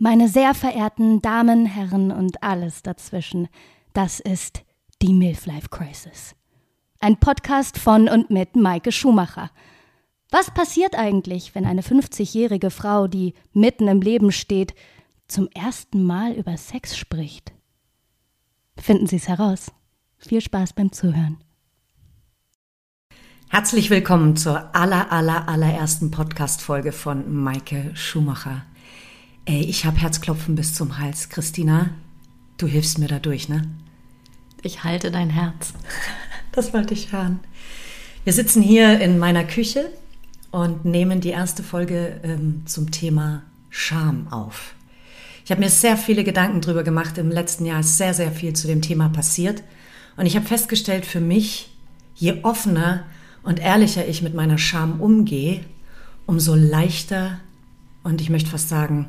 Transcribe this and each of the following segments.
Meine sehr verehrten Damen, Herren und alles dazwischen, das ist die Milf-Life Crisis. Ein Podcast von und mit Maike Schumacher. Was passiert eigentlich, wenn eine 50-jährige Frau, die mitten im Leben steht, zum ersten Mal über Sex spricht? Finden Sie es heraus. Viel Spaß beim Zuhören. Herzlich willkommen zur aller, aller, allerersten Podcast-Folge von Maike Schumacher. Ey, ich habe Herzklopfen bis zum Hals. Christina, du hilfst mir dadurch, ne? Ich halte dein Herz. Das wollte ich hören. Wir sitzen hier in meiner Küche und nehmen die erste Folge ähm, zum Thema Scham auf. Ich habe mir sehr viele Gedanken drüber gemacht. Im letzten Jahr ist sehr, sehr viel zu dem Thema passiert. Und ich habe festgestellt, für mich, je offener und ehrlicher ich mit meiner Scham umgehe, umso leichter und ich möchte fast sagen,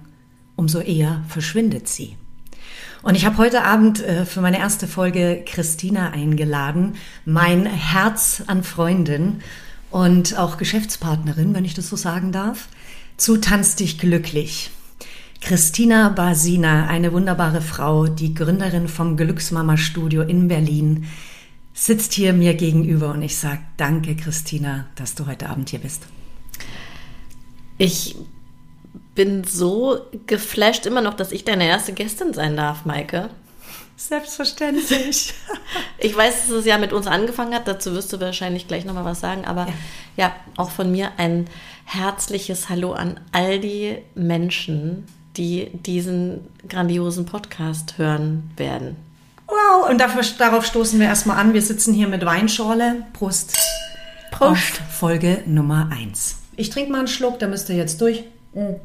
umso eher verschwindet sie. Und ich habe heute Abend äh, für meine erste Folge Christina eingeladen, mein Herz an Freundin und auch Geschäftspartnerin, wenn ich das so sagen darf, zu Tanz dich glücklich. Christina Basina, eine wunderbare Frau, die Gründerin vom Glücksmama Studio in Berlin, sitzt hier mir gegenüber und ich sage danke, Christina, dass du heute Abend hier bist. Ich bin so geflasht immer noch, dass ich deine erste Gästin sein darf, Maike. Selbstverständlich. ich weiß, dass es ja mit uns angefangen hat, dazu wirst du wahrscheinlich gleich nochmal was sagen, aber ja. ja, auch von mir ein herzliches Hallo an all die Menschen, die diesen grandiosen Podcast hören werden. Wow, und dafür, darauf stoßen wir erstmal an. Wir sitzen hier mit Weinschorle. Prost. Prost. Auf Folge Nummer 1. Ich trinke mal einen Schluck, da müsst ihr jetzt durch. Mm.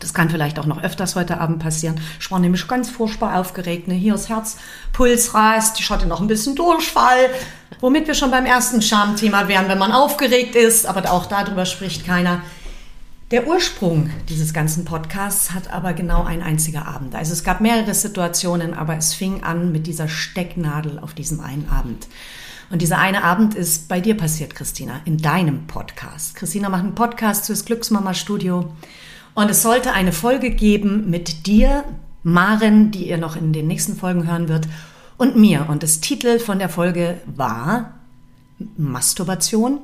Das kann vielleicht auch noch öfters heute Abend passieren. Ich war nämlich ganz furchtbar aufgeregt. Ne? Hier das Herzpuls reißt. Ich hatte noch ein bisschen Durchfall. Womit wir schon beim ersten Schamthema wären, wenn man aufgeregt ist. Aber auch darüber spricht keiner. Der Ursprung dieses ganzen Podcasts hat aber genau ein einziger Abend. Also es gab mehrere Situationen, aber es fing an mit dieser Stecknadel auf diesem einen Abend. Und dieser eine Abend ist bei dir passiert, Christina, in deinem Podcast. Christina macht einen Podcast fürs Glücksmama Studio. Und es sollte eine Folge geben mit dir, Maren, die ihr noch in den nächsten Folgen hören wird, und mir. Und das Titel von der Folge war Masturbation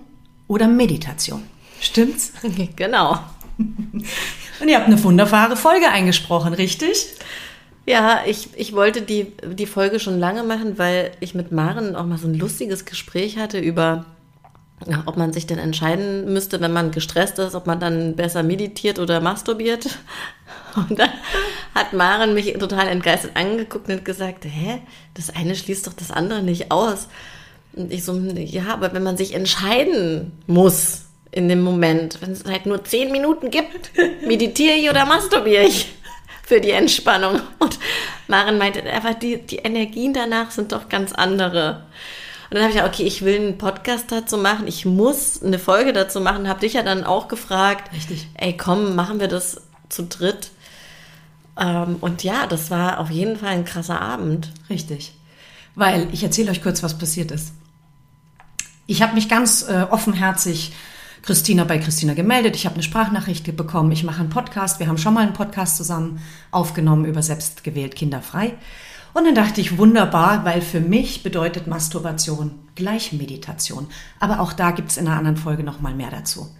oder Meditation. Stimmt's? Genau. Und ihr habt eine wunderbare Folge eingesprochen, richtig? Ja, ich, ich wollte die, die Folge schon lange machen, weil ich mit Maren auch mal so ein lustiges Gespräch hatte über ob man sich denn entscheiden müsste, wenn man gestresst ist, ob man dann besser meditiert oder masturbiert. Und dann hat Maren mich total entgeistert angeguckt und gesagt, hä, das eine schließt doch das andere nicht aus. Und ich so, ja, aber wenn man sich entscheiden muss in dem Moment, wenn es halt nur zehn Minuten gibt, meditiere ich oder masturbiere ich für die Entspannung. Und Maren meinte, aber die, die Energien danach sind doch ganz andere. Und dann habe ich ja, okay, ich will einen Podcast dazu machen, ich muss eine Folge dazu machen, habe dich ja dann auch gefragt. Richtig. Ey, komm, machen wir das zu dritt. Ähm, und ja, das war auf jeden Fall ein krasser Abend. Richtig. Weil ich erzähle euch kurz, was passiert ist. Ich habe mich ganz äh, offenherzig Christina bei Christina gemeldet. Ich habe eine Sprachnachricht bekommen. Ich mache einen Podcast. Wir haben schon mal einen Podcast zusammen aufgenommen über selbstgewählt kinderfrei. Und dann dachte ich, wunderbar, weil für mich bedeutet Masturbation gleich Meditation. Aber auch da gibt's in einer anderen Folge nochmal mehr dazu.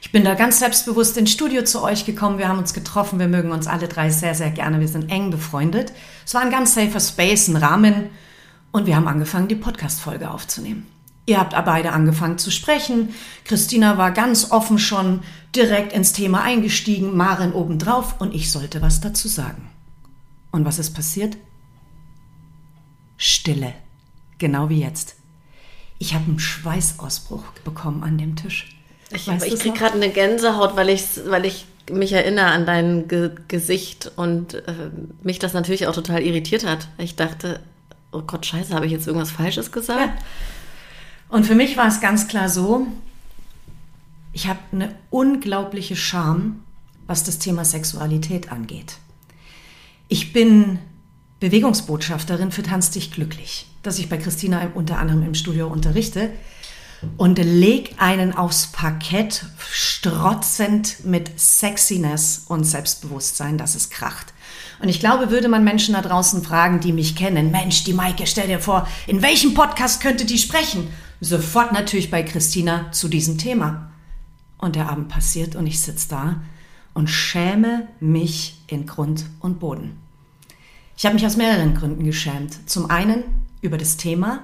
Ich bin da ganz selbstbewusst ins Studio zu euch gekommen. Wir haben uns getroffen. Wir mögen uns alle drei sehr, sehr gerne. Wir sind eng befreundet. Es war ein ganz safer Space, ein Rahmen. Und wir haben angefangen, die Podcast-Folge aufzunehmen. Ihr habt beide angefangen zu sprechen. Christina war ganz offen schon direkt ins Thema eingestiegen, Maren obendrauf und ich sollte was dazu sagen. Und was ist passiert? Stille. Genau wie jetzt. Ich habe einen Schweißausbruch bekommen an dem Tisch. Ich, ich kriege gerade eine Gänsehaut, weil ich, weil ich mich erinnere an dein Ge Gesicht und äh, mich das natürlich auch total irritiert hat. Ich dachte, oh Gott, scheiße, habe ich jetzt irgendwas Falsches gesagt? Ja. Und für mich war es ganz klar so, ich habe eine unglaubliche Scham, was das Thema Sexualität angeht. Ich bin Bewegungsbotschafterin für Tanz dich glücklich, das ich bei Christina unter anderem im Studio unterrichte. und leg einen aufs Parkett, strotzend mit Sexiness und Selbstbewusstsein, dass es kracht. Und ich glaube, würde man Menschen da draußen fragen, die mich kennen, Mensch, die Maike, stell dir vor, in welchem Podcast könnte die sprechen? Sofort natürlich bei Christina zu diesem Thema. Und der Abend passiert und ich sitze da und schäme mich in Grund und Boden. Ich habe mich aus mehreren Gründen geschämt. Zum einen über das Thema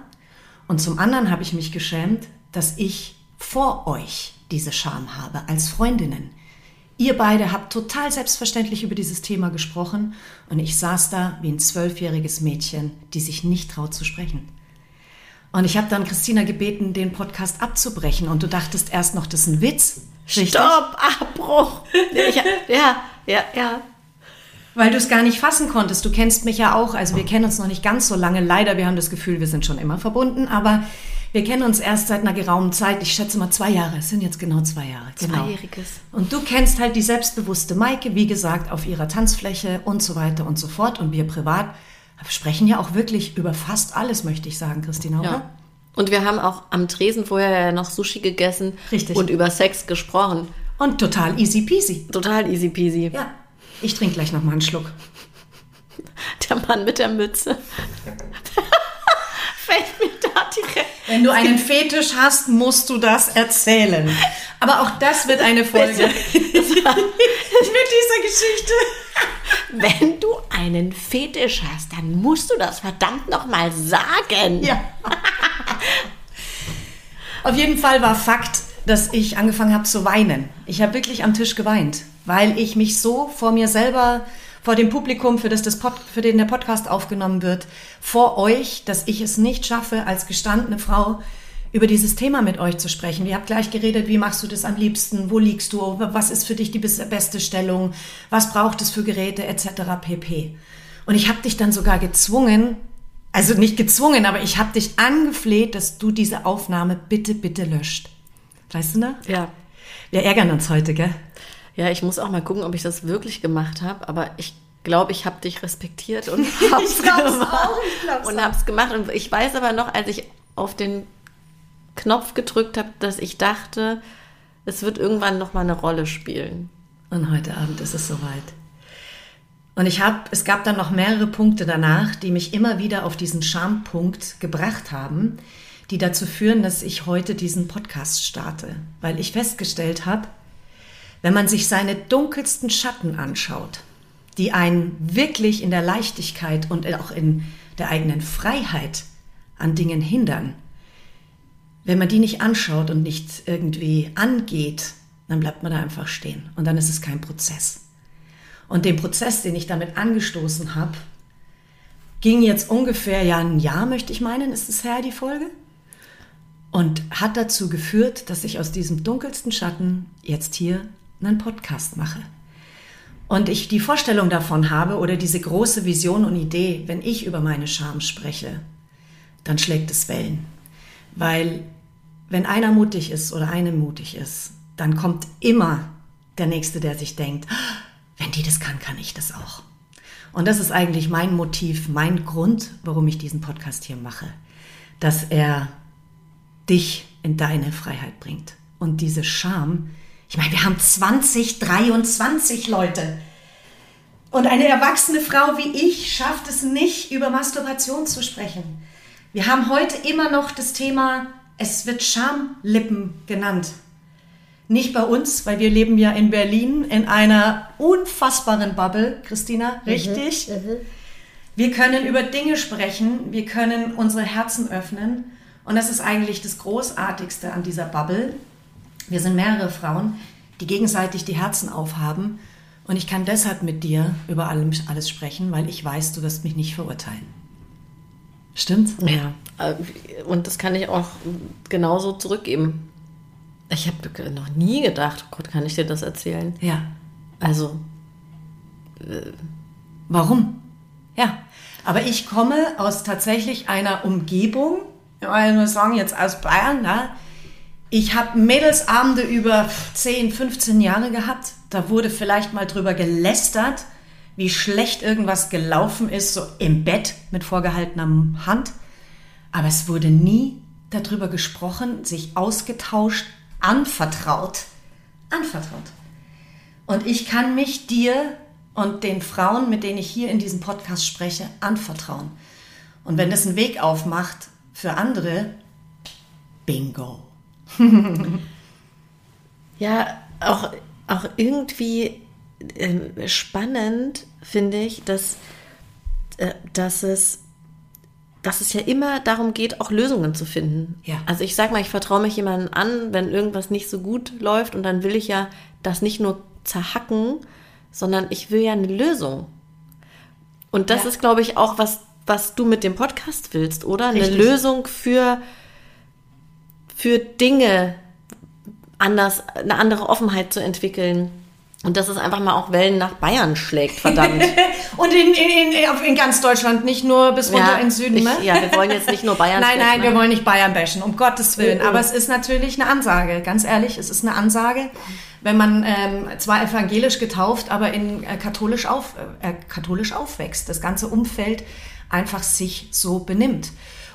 und zum anderen habe ich mich geschämt, dass ich vor euch diese Scham habe als Freundinnen. Ihr beide habt total selbstverständlich über dieses Thema gesprochen und ich saß da wie ein zwölfjähriges Mädchen, die sich nicht traut zu sprechen. Und ich habe dann Christina gebeten, den Podcast abzubrechen und du dachtest erst noch, das ist ein Witz. Richtig? Stopp, Abbruch. ja, ja, ja, ja. Weil du es gar nicht fassen konntest. Du kennst mich ja auch. Also wir kennen uns noch nicht ganz so lange. Leider, wir haben das Gefühl, wir sind schon immer verbunden. Aber wir kennen uns erst seit einer geraumen Zeit. Ich schätze mal zwei Jahre. Es sind jetzt genau zwei Jahre. Genau. Zweijähriges. Und du kennst halt die selbstbewusste Maike, wie gesagt, auf ihrer Tanzfläche und so weiter und so fort. Und wir privat sprechen ja auch wirklich über fast alles, möchte ich sagen, Christina, oder? Ja. Und wir haben auch am Tresen vorher ja noch Sushi gegessen Richtig. und über Sex gesprochen. Und total easy peasy. Total easy peasy. Ja. Ich trinke gleich noch mal einen Schluck. Der Mann mit der Mütze. Fällt mir da direkt. Wenn du einen Fetisch hast, musst du das erzählen. Aber auch das wird eine Folge mit dieser Geschichte. Wenn du einen Fetisch hast, dann musst du das verdammt noch mal sagen. Ja. Auf jeden Fall war Fakt, dass ich angefangen habe zu weinen. Ich habe wirklich am Tisch geweint, weil ich mich so vor mir selber vor dem Publikum, für das, das Pod, für den der Podcast aufgenommen wird, vor euch, dass ich es nicht schaffe, als gestandene Frau über dieses Thema mit euch zu sprechen. Wir habt gleich geredet, wie machst du das am liebsten, wo liegst du, was ist für dich die beste Stellung, was braucht es für Geräte etc. pp. Und ich habe dich dann sogar gezwungen, also nicht gezwungen, aber ich habe dich angefleht, dass du diese Aufnahme bitte, bitte löscht. Weißt du noch? Ja. Wir ärgern uns heute, gell? Ja, ich muss auch mal gucken, ob ich das wirklich gemacht habe, aber ich glaube, ich habe dich respektiert und habe es gemacht. Auch, und habe es gemacht. Und ich weiß aber noch, als ich auf den Knopf gedrückt habe, dass ich dachte, es wird irgendwann noch mal eine Rolle spielen. Und heute Abend ist es soweit. Und ich habe, es gab dann noch mehrere Punkte danach, die mich immer wieder auf diesen Schampunkt gebracht haben, die dazu führen, dass ich heute diesen Podcast starte, weil ich festgestellt habe, wenn man sich seine dunkelsten Schatten anschaut, die einen wirklich in der Leichtigkeit und auch in der eigenen Freiheit an Dingen hindern, wenn man die nicht anschaut und nicht irgendwie angeht, dann bleibt man da einfach stehen und dann ist es kein Prozess. Und den Prozess, den ich damit angestoßen habe, ging jetzt ungefähr ja ein Jahr, möchte ich meinen, ist es her, die Folge. Und hat dazu geführt, dass ich aus diesem dunkelsten Schatten jetzt hier einen Podcast mache. Und ich die Vorstellung davon habe oder diese große Vision und Idee, wenn ich über meine Scham spreche, dann schlägt es Wellen. Weil wenn einer mutig ist oder eine mutig ist, dann kommt immer der Nächste, der sich denkt, wenn die das kann, kann ich das auch. Und das ist eigentlich mein Motiv, mein Grund, warum ich diesen Podcast hier mache. Dass er dich in deine Freiheit bringt. Und diese Scham, ich meine, wir haben 2023 Leute. Und eine erwachsene Frau wie ich schafft es nicht, über Masturbation zu sprechen. Wir haben heute immer noch das Thema, es wird Schamlippen genannt. Nicht bei uns, weil wir leben ja in Berlin in einer unfassbaren Bubble, Christina, mhm, richtig? Mhm, wir können über Dinge sprechen, wir können unsere Herzen öffnen und das ist eigentlich das Großartigste an dieser Bubble, wir sind mehrere Frauen, die gegenseitig die Herzen aufhaben. Und ich kann deshalb mit dir über alles sprechen, weil ich weiß, du wirst mich nicht verurteilen. Stimmt's? Ja. Äh, und das kann ich auch genauso zurückgeben. Ich habe noch nie gedacht, oh Gott, kann ich dir das erzählen? Ja. Also. Äh, Warum? Ja. Aber ich komme aus tatsächlich einer Umgebung, ich muss sagen, jetzt aus Bayern, ne? Ich habe Mädelsabende über 10, 15 Jahre gehabt. Da wurde vielleicht mal drüber gelästert, wie schlecht irgendwas gelaufen ist, so im Bett mit vorgehaltener Hand. Aber es wurde nie darüber gesprochen, sich ausgetauscht, anvertraut. Anvertraut. Und ich kann mich dir und den Frauen, mit denen ich hier in diesem Podcast spreche, anvertrauen. Und wenn das einen Weg aufmacht für andere, bingo. ja, auch, auch irgendwie äh, spannend finde ich, dass, äh, dass es dass es ja immer darum geht, auch Lösungen zu finden. Ja. Also ich sag mal, ich vertraue mich jemandem an, wenn irgendwas nicht so gut läuft und dann will ich ja das nicht nur zerhacken, sondern ich will ja eine Lösung. Und das ja. ist, glaube ich, auch was, was du mit dem Podcast willst, oder? Richtig. Eine Lösung für, für Dinge anders, eine andere Offenheit zu entwickeln und dass es einfach mal auch Wellen nach Bayern schlägt, verdammt. und in, in, in, in, ganz Deutschland, nicht nur bis runter ja, ins Süden, ich, ne? Ja, wir wollen jetzt nicht nur Bayern Nein, nein, wir wollen nicht Bayern bashen, um Gottes Willen. Mhm. Aber es ist natürlich eine Ansage, ganz ehrlich, es ist eine Ansage, wenn man ähm, zwar evangelisch getauft, aber in äh, katholisch, auf, äh, katholisch aufwächst, das ganze Umfeld einfach sich so benimmt.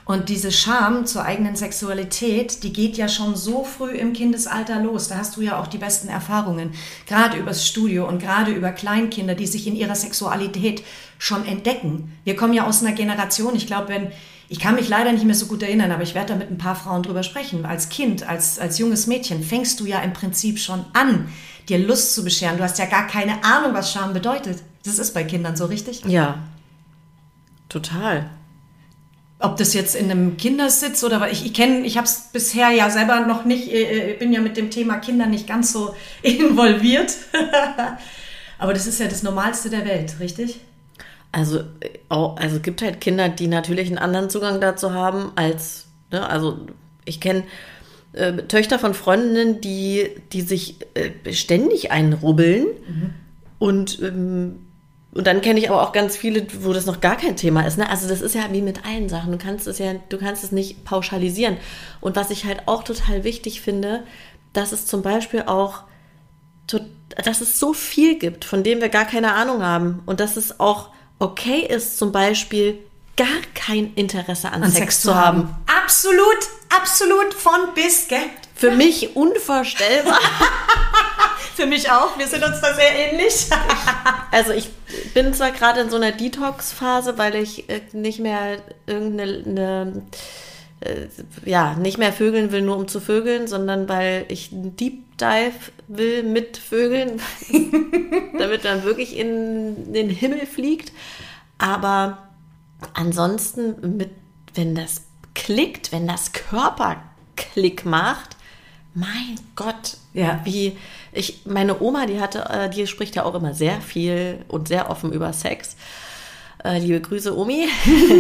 Und diese Scham zur eigenen Sexualität, die geht ja schon so früh im Kindesalter los. Da hast du ja auch die besten Erfahrungen, gerade übers Studio und gerade über Kleinkinder, die sich in ihrer Sexualität schon entdecken. Wir kommen ja aus einer Generation, ich glaube, wenn ich kann mich leider nicht mehr so gut erinnern, aber ich werde da mit ein paar Frauen drüber sprechen. Als Kind, als, als junges Mädchen fängst du ja im Prinzip schon an, dir Lust zu bescheren. Du hast ja gar keine Ahnung, was Scham bedeutet. Das ist bei Kindern so richtig? Ja, total ob das jetzt in einem Kindersitz oder was, ich, ich kenne, ich habe es bisher ja selber noch nicht, äh, äh bin ja mit dem Thema Kinder nicht ganz so involviert. Aber das ist ja das Normalste der Welt, richtig? Also, also es gibt halt Kinder, die natürlich einen anderen Zugang dazu haben als, ne, also ich kenne äh, Töchter von Freundinnen, die, die sich äh, ständig einrubbeln mhm. und ähm, und dann kenne ich aber auch ganz viele, wo das noch gar kein Thema ist. Ne? Also das ist ja wie mit allen Sachen. Du kannst es ja, du kannst es nicht pauschalisieren. Und was ich halt auch total wichtig finde, dass es zum Beispiel auch, dass es so viel gibt, von dem wir gar keine Ahnung haben. Und dass es auch okay ist, zum Beispiel gar kein Interesse an, an Sex, Sex, zu haben. haben. Absolut, absolut von bis, gell? Für mich unvorstellbar. Für mich auch. Wir sind uns da sehr ähnlich. also ich bin zwar gerade in so einer Detox-Phase, weil ich äh, nicht mehr irgendeine eine, äh, ja, nicht mehr vögeln will, nur um zu vögeln, sondern weil ich einen Deep Dive will mit Vögeln, damit man wirklich in den Himmel fliegt. Aber ansonsten, mit, wenn das klickt, wenn das Körper Klick macht, mein Gott, ja. wie ich, meine Oma, die hatte, äh, die spricht ja auch immer sehr viel und sehr offen über Sex. Äh, liebe Grüße, Omi.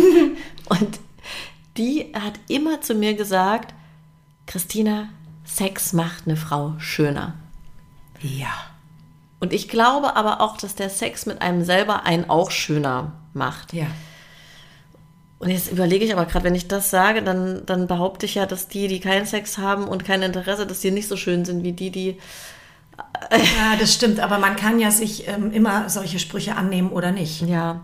und die hat immer zu mir gesagt, Christina, Sex macht eine Frau schöner. Ja. Und ich glaube aber auch, dass der Sex mit einem selber einen auch schöner macht. Ja. Und jetzt überlege ich aber gerade, wenn ich das sage, dann, dann behaupte ich ja, dass die, die keinen Sex haben und kein Interesse, dass die nicht so schön sind wie die, die. Ja, das stimmt, aber man kann ja sich ähm, immer solche Sprüche annehmen oder nicht. Ja.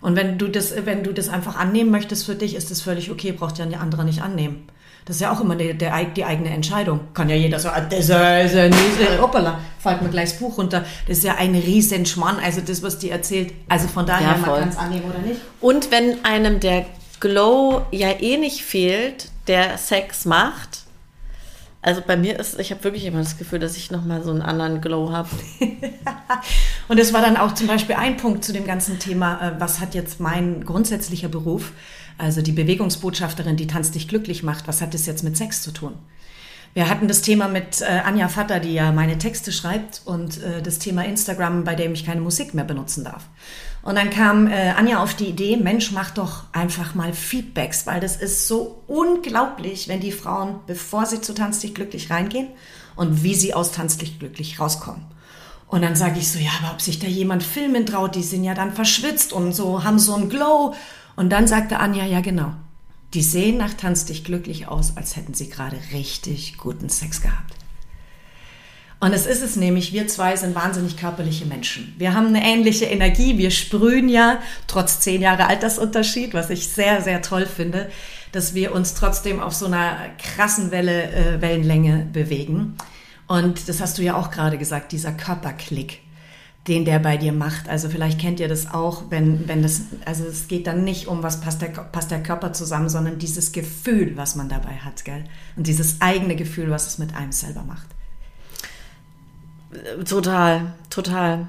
Und wenn du das, wenn du das einfach annehmen möchtest für dich, ist das völlig okay, braucht ja der andere nicht annehmen. Das ist ja auch immer die, der, die eigene Entscheidung. Kann ja jeder so, ah, das ist ja nicht, hoppala, fällt mir gleich das Buch runter. Das ist ja ein Riesenschmann, also das, was die erzählt. Also von daher, ja, man kann es annehmen oder nicht. Und wenn einem der Glow ja eh nicht fehlt, der Sex macht, also bei mir ist, ich habe wirklich immer das Gefühl, dass ich nochmal so einen anderen Glow habe. und es war dann auch zum Beispiel ein Punkt zu dem ganzen Thema, äh, was hat jetzt mein grundsätzlicher Beruf, also die Bewegungsbotschafterin, die Tanz dich glücklich macht, was hat das jetzt mit Sex zu tun? Wir hatten das Thema mit äh, Anja Vatter, die ja meine Texte schreibt, und äh, das Thema Instagram, bei dem ich keine Musik mehr benutzen darf. Und dann kam äh, Anja auf die Idee, Mensch, mach doch einfach mal Feedbacks, weil das ist so unglaublich, wenn die Frauen, bevor sie zu Tanz dich glücklich reingehen und wie sie aus Tanz dich glücklich rauskommen. Und dann sage ich so, ja, aber ob sich da jemand filmen traut, die sind ja dann verschwitzt und so, haben so einen Glow. Und dann sagte Anja, ja genau, die sehen nach Tanz dich glücklich aus, als hätten sie gerade richtig guten Sex gehabt. Und es ist es nämlich, wir zwei sind wahnsinnig körperliche Menschen. Wir haben eine ähnliche Energie, wir sprühen ja, trotz zehn Jahre Altersunterschied, was ich sehr, sehr toll finde. dass wir uns trotzdem auf so einer krassen Welle, äh, Wellenlänge bewegen. Und das hast du ja auch gerade gesagt, dieser Körperklick, den der bei dir macht. Also vielleicht kennt ihr das auch, wenn, wenn das, also es geht dann nicht um, was passt der, passt der Körper zusammen, sondern dieses Gefühl, was man dabei hat, gell? Und dieses eigene Gefühl, was es mit einem selber macht. Total, total.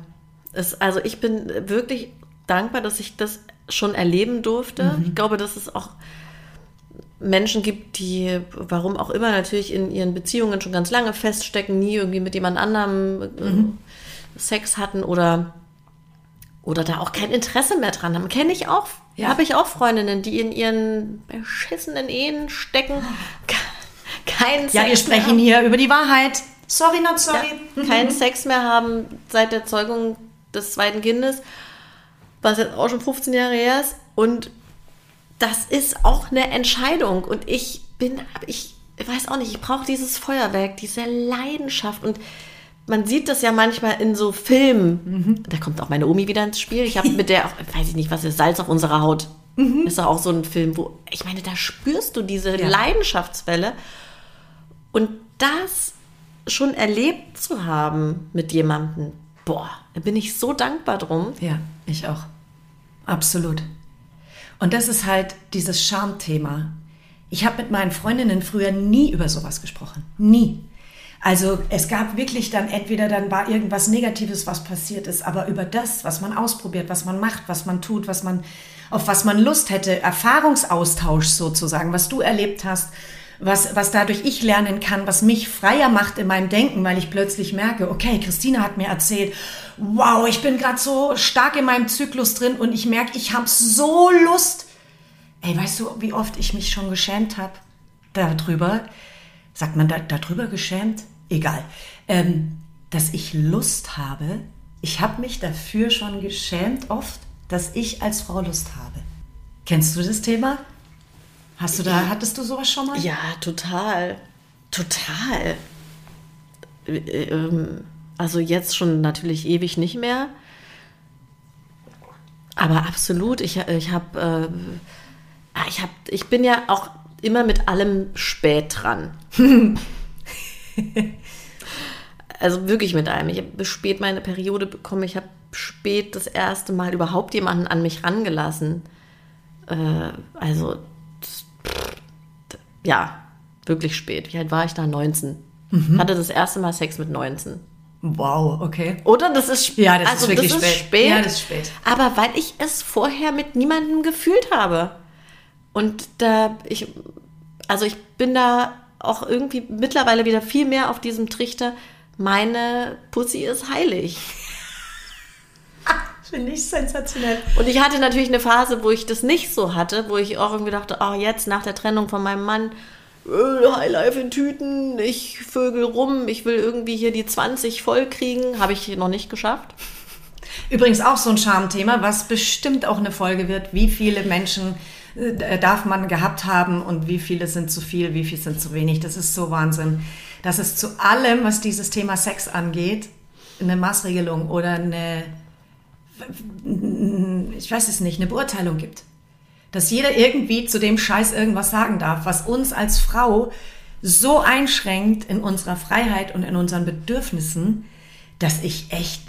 Es, also ich bin wirklich dankbar, dass ich das schon erleben durfte. Mhm. Ich glaube, dass es auch Menschen gibt, die, warum auch immer, natürlich in ihren Beziehungen schon ganz lange feststecken, nie irgendwie mit jemand anderem äh, mhm. Sex hatten oder, oder da auch kein Interesse mehr dran haben. Kenne ich auch. Ja. Habe ich auch Freundinnen, die in ihren beschissenen Ehen stecken. Kein Sex ja, wir sprechen hier über die Wahrheit. Sorry, not sorry. Ja, keinen Sex mehr haben seit der Zeugung des zweiten Kindes, was jetzt auch schon 15 Jahre her ist. Und das ist auch eine Entscheidung. Und ich bin, ich weiß auch nicht, ich brauche dieses Feuerwerk, diese Leidenschaft. Und man sieht das ja manchmal in so Filmen. Mhm. Da kommt auch meine Omi wieder ins Spiel. Ich habe mit der auch, weiß ich nicht, was ist Salz auf unserer Haut. Mhm. Ist doch auch so ein Film, wo, ich meine, da spürst du diese ja. Leidenschaftswelle. Und das schon erlebt zu haben mit jemandem, boah, da bin ich so dankbar drum. Ja, ich auch. Absolut. Und das ist halt dieses Schamthema. Ich habe mit meinen Freundinnen früher nie über sowas gesprochen. Nie. Also es gab wirklich dann entweder dann war irgendwas Negatives, was passiert ist, aber über das, was man ausprobiert, was man macht, was man tut, was man auf was man Lust hätte, Erfahrungsaustausch sozusagen, was du erlebt hast, was, was dadurch ich lernen kann, was mich freier macht in meinem Denken, weil ich plötzlich merke, okay, Christina hat mir erzählt, wow, ich bin gerade so stark in meinem Zyklus drin und ich merke, ich habe so Lust. Ey, weißt du, wie oft ich mich schon geschämt habe darüber? Sagt man da, darüber geschämt? Egal. Ähm, dass ich Lust habe. Ich habe mich dafür schon geschämt oft, dass ich als Frau Lust habe. Kennst du das Thema? Hast du da, hattest du sowas schon mal? Ja, total. Total. Äh, ähm, also jetzt schon natürlich ewig nicht mehr. Aber absolut, ich, ich habe, äh, ich habe, ich bin ja auch immer mit allem spät dran. also wirklich mit allem. Ich habe spät meine Periode bekommen. Ich habe spät das erste Mal überhaupt jemanden an mich rangelassen. Äh, also ja, wirklich spät. Wie alt war ich da? 19. Mhm. Hatte das erste Mal Sex mit 19. Wow, okay. Oder das ist spät. Ja, das also, ist wirklich das ist spät. spät. Ja, das ist spät. Aber weil ich es vorher mit niemandem gefühlt habe. Und da, ich, also ich bin da auch irgendwie mittlerweile wieder viel mehr auf diesem Trichter, meine Pussy ist heilig. Finde ich sensationell. Und ich hatte natürlich eine Phase, wo ich das nicht so hatte, wo ich auch irgendwie dachte, oh, jetzt nach der Trennung von meinem Mann, äh, Highlife in Tüten, ich vögel rum, ich will irgendwie hier die 20 voll kriegen. Habe ich noch nicht geschafft. Übrigens auch so ein Schamthema, was bestimmt auch eine Folge wird. Wie viele Menschen äh, darf man gehabt haben und wie viele sind zu viel, wie viele sind zu wenig. Das ist so Wahnsinn. Dass es zu allem, was dieses Thema Sex angeht, eine Maßregelung oder eine ich weiß es nicht, eine Beurteilung gibt. Dass jeder irgendwie zu dem Scheiß irgendwas sagen darf, was uns als Frau so einschränkt in unserer Freiheit und in unseren Bedürfnissen, dass ich echt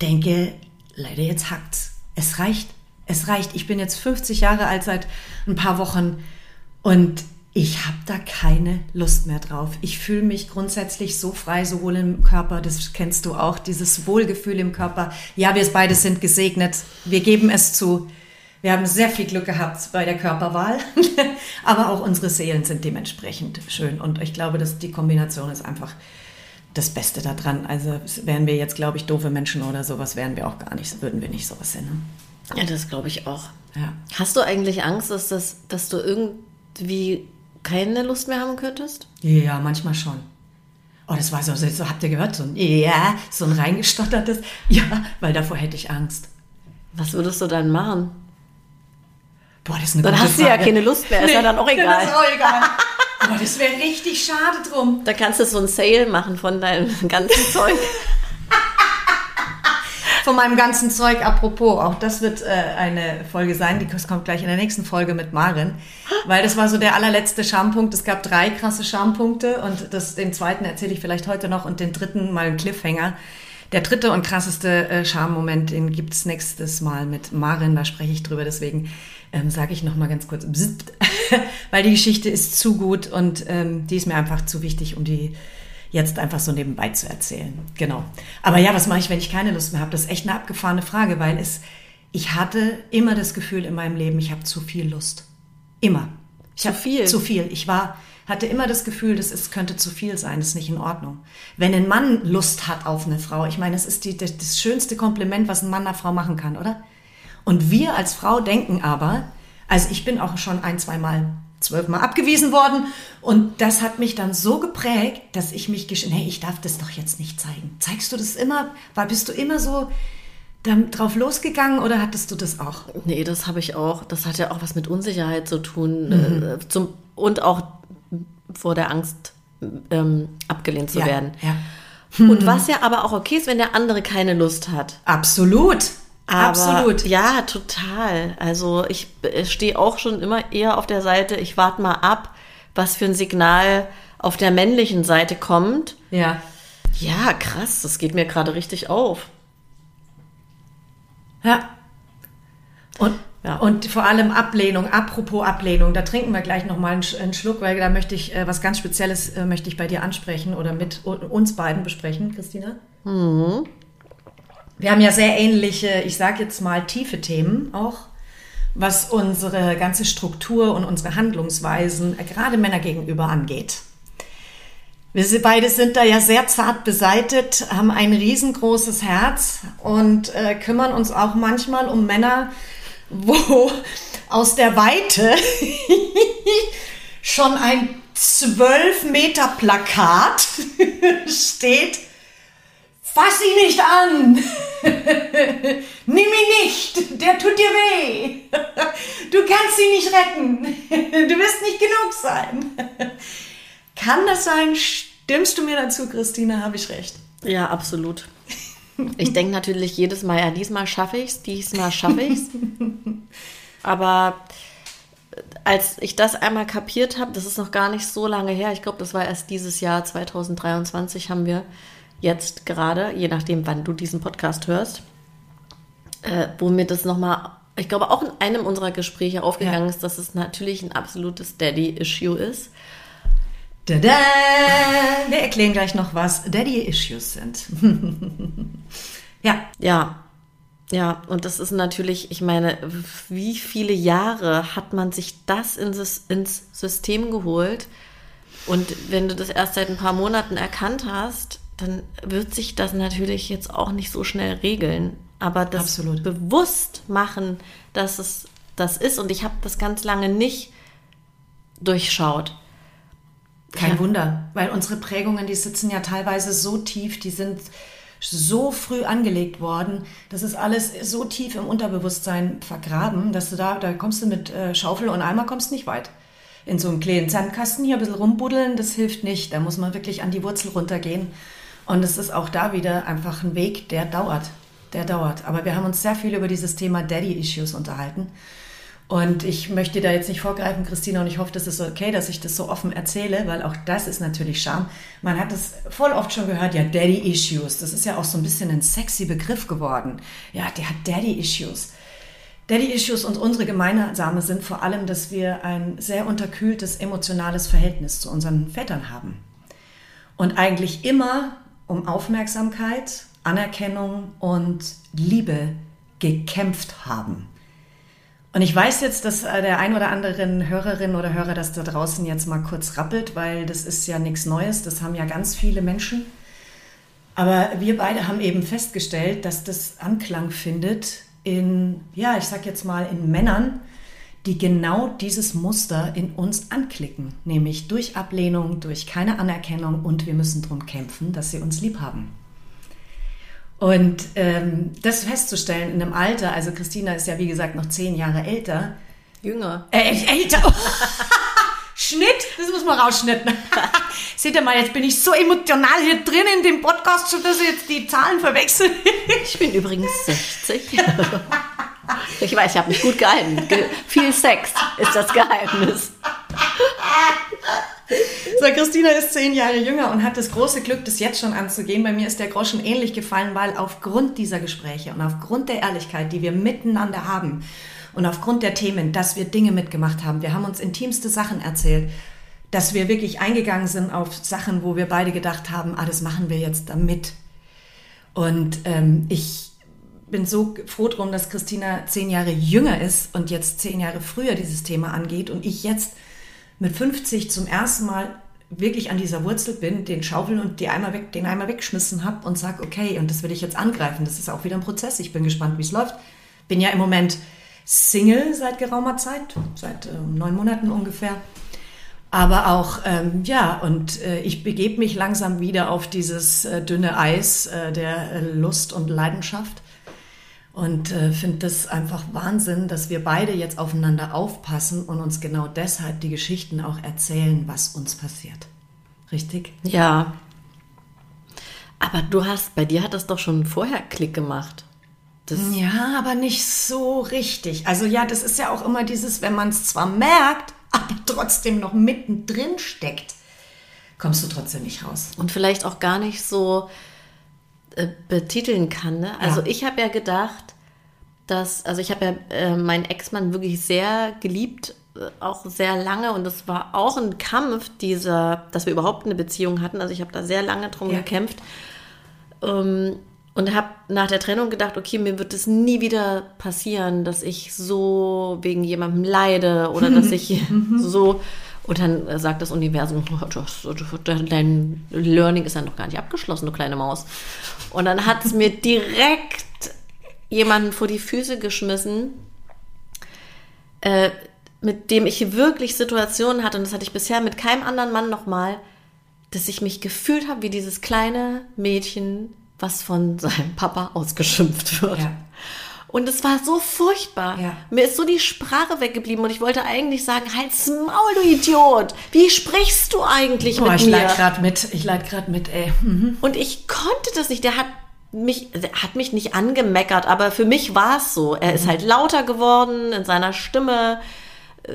denke, leider jetzt hackt's. Es reicht. Es reicht. Ich bin jetzt 50 Jahre alt seit ein paar Wochen und ich habe da keine Lust mehr drauf. Ich fühle mich grundsätzlich so frei, sowohl im Körper, das kennst du auch, dieses Wohlgefühl im Körper. Ja, wir beide sind gesegnet. Wir geben es zu. Wir haben sehr viel Glück gehabt bei der Körperwahl, aber auch unsere Seelen sind dementsprechend schön. Und ich glaube, dass die Kombination ist einfach das Beste daran. Also wären wir jetzt, glaube ich, doofe Menschen oder sowas, wären wir auch gar nicht, würden wir nicht sowas sehen. Ne? Ja, das glaube ich auch. Ja. Hast du eigentlich Angst, dass, das, dass du irgendwie keine Lust mehr haben könntest? Ja, manchmal schon. Oh, das war so, so habt ihr gehört, so ein Ja, so ein reingestottertes Ja, weil davor hätte ich Angst. Was würdest du dann machen? Boah, das ist eine Dann hast du ja keine Lust mehr, ist nee, ja dann auch egal. Das ist auch egal. Aber das wäre richtig schade drum. Da kannst du so ein Sale machen von deinem ganzen Zeug. Von meinem ganzen Zeug. Apropos, auch das wird äh, eine Folge sein, die kommt gleich in der nächsten Folge mit Marin, weil das war so der allerletzte Schampunkt. Es gab drei krasse Schampunkte und das, den zweiten erzähle ich vielleicht heute noch und den dritten mal ein Cliffhanger. Der dritte und krasseste äh, Schammoment, den gibt's nächstes Mal mit Marin, da spreche ich drüber, deswegen ähm, sage ich noch mal ganz kurz, weil die Geschichte ist zu gut und ähm, die ist mir einfach zu wichtig, um die jetzt einfach so nebenbei zu erzählen. Genau. Aber ja, was mache ich, wenn ich keine Lust mehr habe? Das ist echt eine abgefahrene Frage, weil es, ich hatte immer das Gefühl in meinem Leben, ich habe zu viel Lust. Immer. Ich zu viel? Zu viel. Ich war, hatte immer das Gefühl, das ist, könnte zu viel sein, das ist nicht in Ordnung. Wenn ein Mann Lust hat auf eine Frau, ich meine, das ist die, das, das schönste Kompliment, was ein Mann einer Frau machen kann, oder? Und wir als Frau denken aber, also ich bin auch schon ein, zwei Mal zwölfmal abgewiesen worden. Und das hat mich dann so geprägt, dass ich mich geschehen, hey, ich darf das doch jetzt nicht zeigen. Zeigst du das immer? War, bist du immer so drauf losgegangen oder hattest du das auch? Nee, das habe ich auch. Das hat ja auch was mit Unsicherheit zu tun. Mhm. Äh, zum, und auch vor der Angst, ähm, abgelehnt zu ja, werden. Ja. Und was ja aber auch okay ist, wenn der andere keine Lust hat. Absolut. Aber, Absolut. Ja, total. Also ich stehe auch schon immer eher auf der Seite, ich warte mal ab, was für ein Signal auf der männlichen Seite kommt. Ja. Ja, krass, das geht mir gerade richtig auf. Ja. Und, ja. und vor allem Ablehnung, apropos Ablehnung, da trinken wir gleich nochmal einen Schluck, weil da möchte ich äh, was ganz Spezielles äh, möchte ich bei dir ansprechen oder mit uns beiden besprechen, Christina. Mhm. Wir haben ja sehr ähnliche, ich sage jetzt mal tiefe Themen auch, was unsere ganze Struktur und unsere Handlungsweisen äh, gerade Männer gegenüber angeht. Wir beide sind da ja sehr zart beseitet, haben ein riesengroßes Herz und äh, kümmern uns auch manchmal um Männer, wo aus der Weite schon ein zwölf Meter Plakat steht Fass ihn nicht an! Nimm ihn nicht! Der tut dir weh! Du kannst ihn nicht retten! Du wirst nicht genug sein! Kann das sein? Stimmst du mir dazu, Christina? Habe ich recht? Ja, absolut. Ich denke natürlich jedes Mal, ja, diesmal schaffe ich es, diesmal schaffe ich es. Aber als ich das einmal kapiert habe, das ist noch gar nicht so lange her, ich glaube, das war erst dieses Jahr 2023, haben wir jetzt gerade, je nachdem, wann du diesen Podcast hörst, äh, wo mir das nochmal, ich glaube, auch in einem unserer Gespräche aufgegangen ja. ist, dass es natürlich ein absolutes Daddy-Issue ist. Tada! Wir erklären gleich noch, was Daddy-Issues sind. ja. Ja. Ja, und das ist natürlich, ich meine, wie viele Jahre hat man sich das ins, ins System geholt? Und wenn du das erst seit ein paar Monaten erkannt hast, dann wird sich das natürlich jetzt auch nicht so schnell regeln. Aber das Absolut. bewusst machen, dass es das ist, und ich habe das ganz lange nicht durchschaut. Kein ja. Wunder, weil unsere Prägungen, die sitzen ja teilweise so tief, die sind so früh angelegt worden, das ist alles so tief im Unterbewusstsein vergraben, dass du da, da kommst du mit äh, Schaufel und Eimer kommst nicht weit. In so einem kleinen Sandkasten hier ein bisschen rumbuddeln, das hilft nicht. Da muss man wirklich an die Wurzel runtergehen und es ist auch da wieder einfach ein Weg, der dauert. Der dauert. Aber wir haben uns sehr viel über dieses Thema Daddy-Issues unterhalten. Und ich möchte da jetzt nicht vorgreifen, Christina, und ich hoffe, das ist okay, dass ich das so offen erzähle, weil auch das ist natürlich Scham. Man hat es voll oft schon gehört, ja, Daddy-Issues. Das ist ja auch so ein bisschen ein sexy Begriff geworden. Ja, der hat Daddy-Issues. Daddy-Issues und unsere Gemeinsame sind vor allem, dass wir ein sehr unterkühltes emotionales Verhältnis zu unseren Vätern haben. Und eigentlich immer um Aufmerksamkeit, Anerkennung und Liebe gekämpft haben. Und ich weiß jetzt, dass äh, der ein oder anderen Hörerin oder Hörer das da draußen jetzt mal kurz rappelt, weil das ist ja nichts Neues, das haben ja ganz viele Menschen. Aber wir beide haben eben festgestellt, dass das Anklang findet in, ja, ich sag jetzt mal, in Männern, die genau dieses Muster in uns anklicken, nämlich durch Ablehnung, durch keine Anerkennung und wir müssen darum kämpfen, dass sie uns lieb haben. Und ähm, das festzustellen in einem Alter, also Christina ist ja wie gesagt noch zehn Jahre älter. Jünger. Äh, älter. Schnitt, das muss man rausschnitten. Seht ihr mal, jetzt bin ich so emotional hier drin in dem Podcast, dass ich jetzt die Zahlen verwechsel. Ich bin übrigens 60. Ich weiß, ich habe mich gut gehalten. Ge viel Sex ist das Geheimnis. So, Christina ist zehn Jahre jünger und hat das große Glück, das jetzt schon anzugehen. Bei mir ist der Groschen ähnlich gefallen, weil aufgrund dieser Gespräche und aufgrund der Ehrlichkeit, die wir miteinander haben und aufgrund der Themen, dass wir Dinge mitgemacht haben, wir haben uns intimste Sachen erzählt, dass wir wirklich eingegangen sind auf Sachen, wo wir beide gedacht haben, ah, das machen wir jetzt damit. Und ähm, ich bin so froh drum, dass Christina zehn Jahre jünger ist und jetzt zehn Jahre früher dieses Thema angeht und ich jetzt mit 50 zum ersten Mal wirklich an dieser Wurzel bin, den Schaufeln und die Eimer weg, den Eimer weggeschmissen habe und sage, okay, und das will ich jetzt angreifen. Das ist auch wieder ein Prozess. Ich bin gespannt, wie es läuft. Bin ja im Moment Single seit geraumer Zeit, seit äh, neun Monaten ungefähr. Aber auch, ähm, ja, und äh, ich begebe mich langsam wieder auf dieses äh, dünne Eis äh, der äh, Lust und Leidenschaft. Und äh, finde das einfach Wahnsinn, dass wir beide jetzt aufeinander aufpassen und uns genau deshalb die Geschichten auch erzählen, was uns passiert. Richtig? Ja. Aber du hast, bei dir hat das doch schon vorher Klick gemacht. Das ja, aber nicht so richtig. Also ja, das ist ja auch immer dieses, wenn man es zwar merkt, aber trotzdem noch mittendrin steckt, kommst du trotzdem nicht raus. Und vielleicht auch gar nicht so äh, betiteln kann. Ne? Also ja. ich habe ja gedacht, dass, also ich habe ja äh, meinen Ex-Mann wirklich sehr geliebt, äh, auch sehr lange und es war auch ein Kampf dieser, dass wir überhaupt eine Beziehung hatten. Also ich habe da sehr lange drum ja. gekämpft. Ähm, und habe nach der Trennung gedacht, okay, mir wird es nie wieder passieren, dass ich so wegen jemandem leide oder dass ich so und dann sagt das Universum, oh, dein Learning ist ja noch gar nicht abgeschlossen, du kleine Maus. Und dann hat es mir direkt jemanden vor die Füße geschmissen, äh, mit dem ich wirklich Situationen hatte, und das hatte ich bisher mit keinem anderen Mann nochmal, dass ich mich gefühlt habe wie dieses kleine Mädchen, was von seinem Papa ausgeschimpft wird. Ja. Und es war so furchtbar. Ja. Mir ist so die Sprache weggeblieben und ich wollte eigentlich sagen, halt's Maul, du Idiot. Wie sprichst du eigentlich Boah, mit ich mir? Ich leid gerade mit. Ich leid gerade mit, ey. Mhm. Und ich konnte das nicht. Der hat mich, der hat mich nicht angemeckert, aber für mich war es so. Er mhm. ist halt lauter geworden in seiner Stimme. Äh,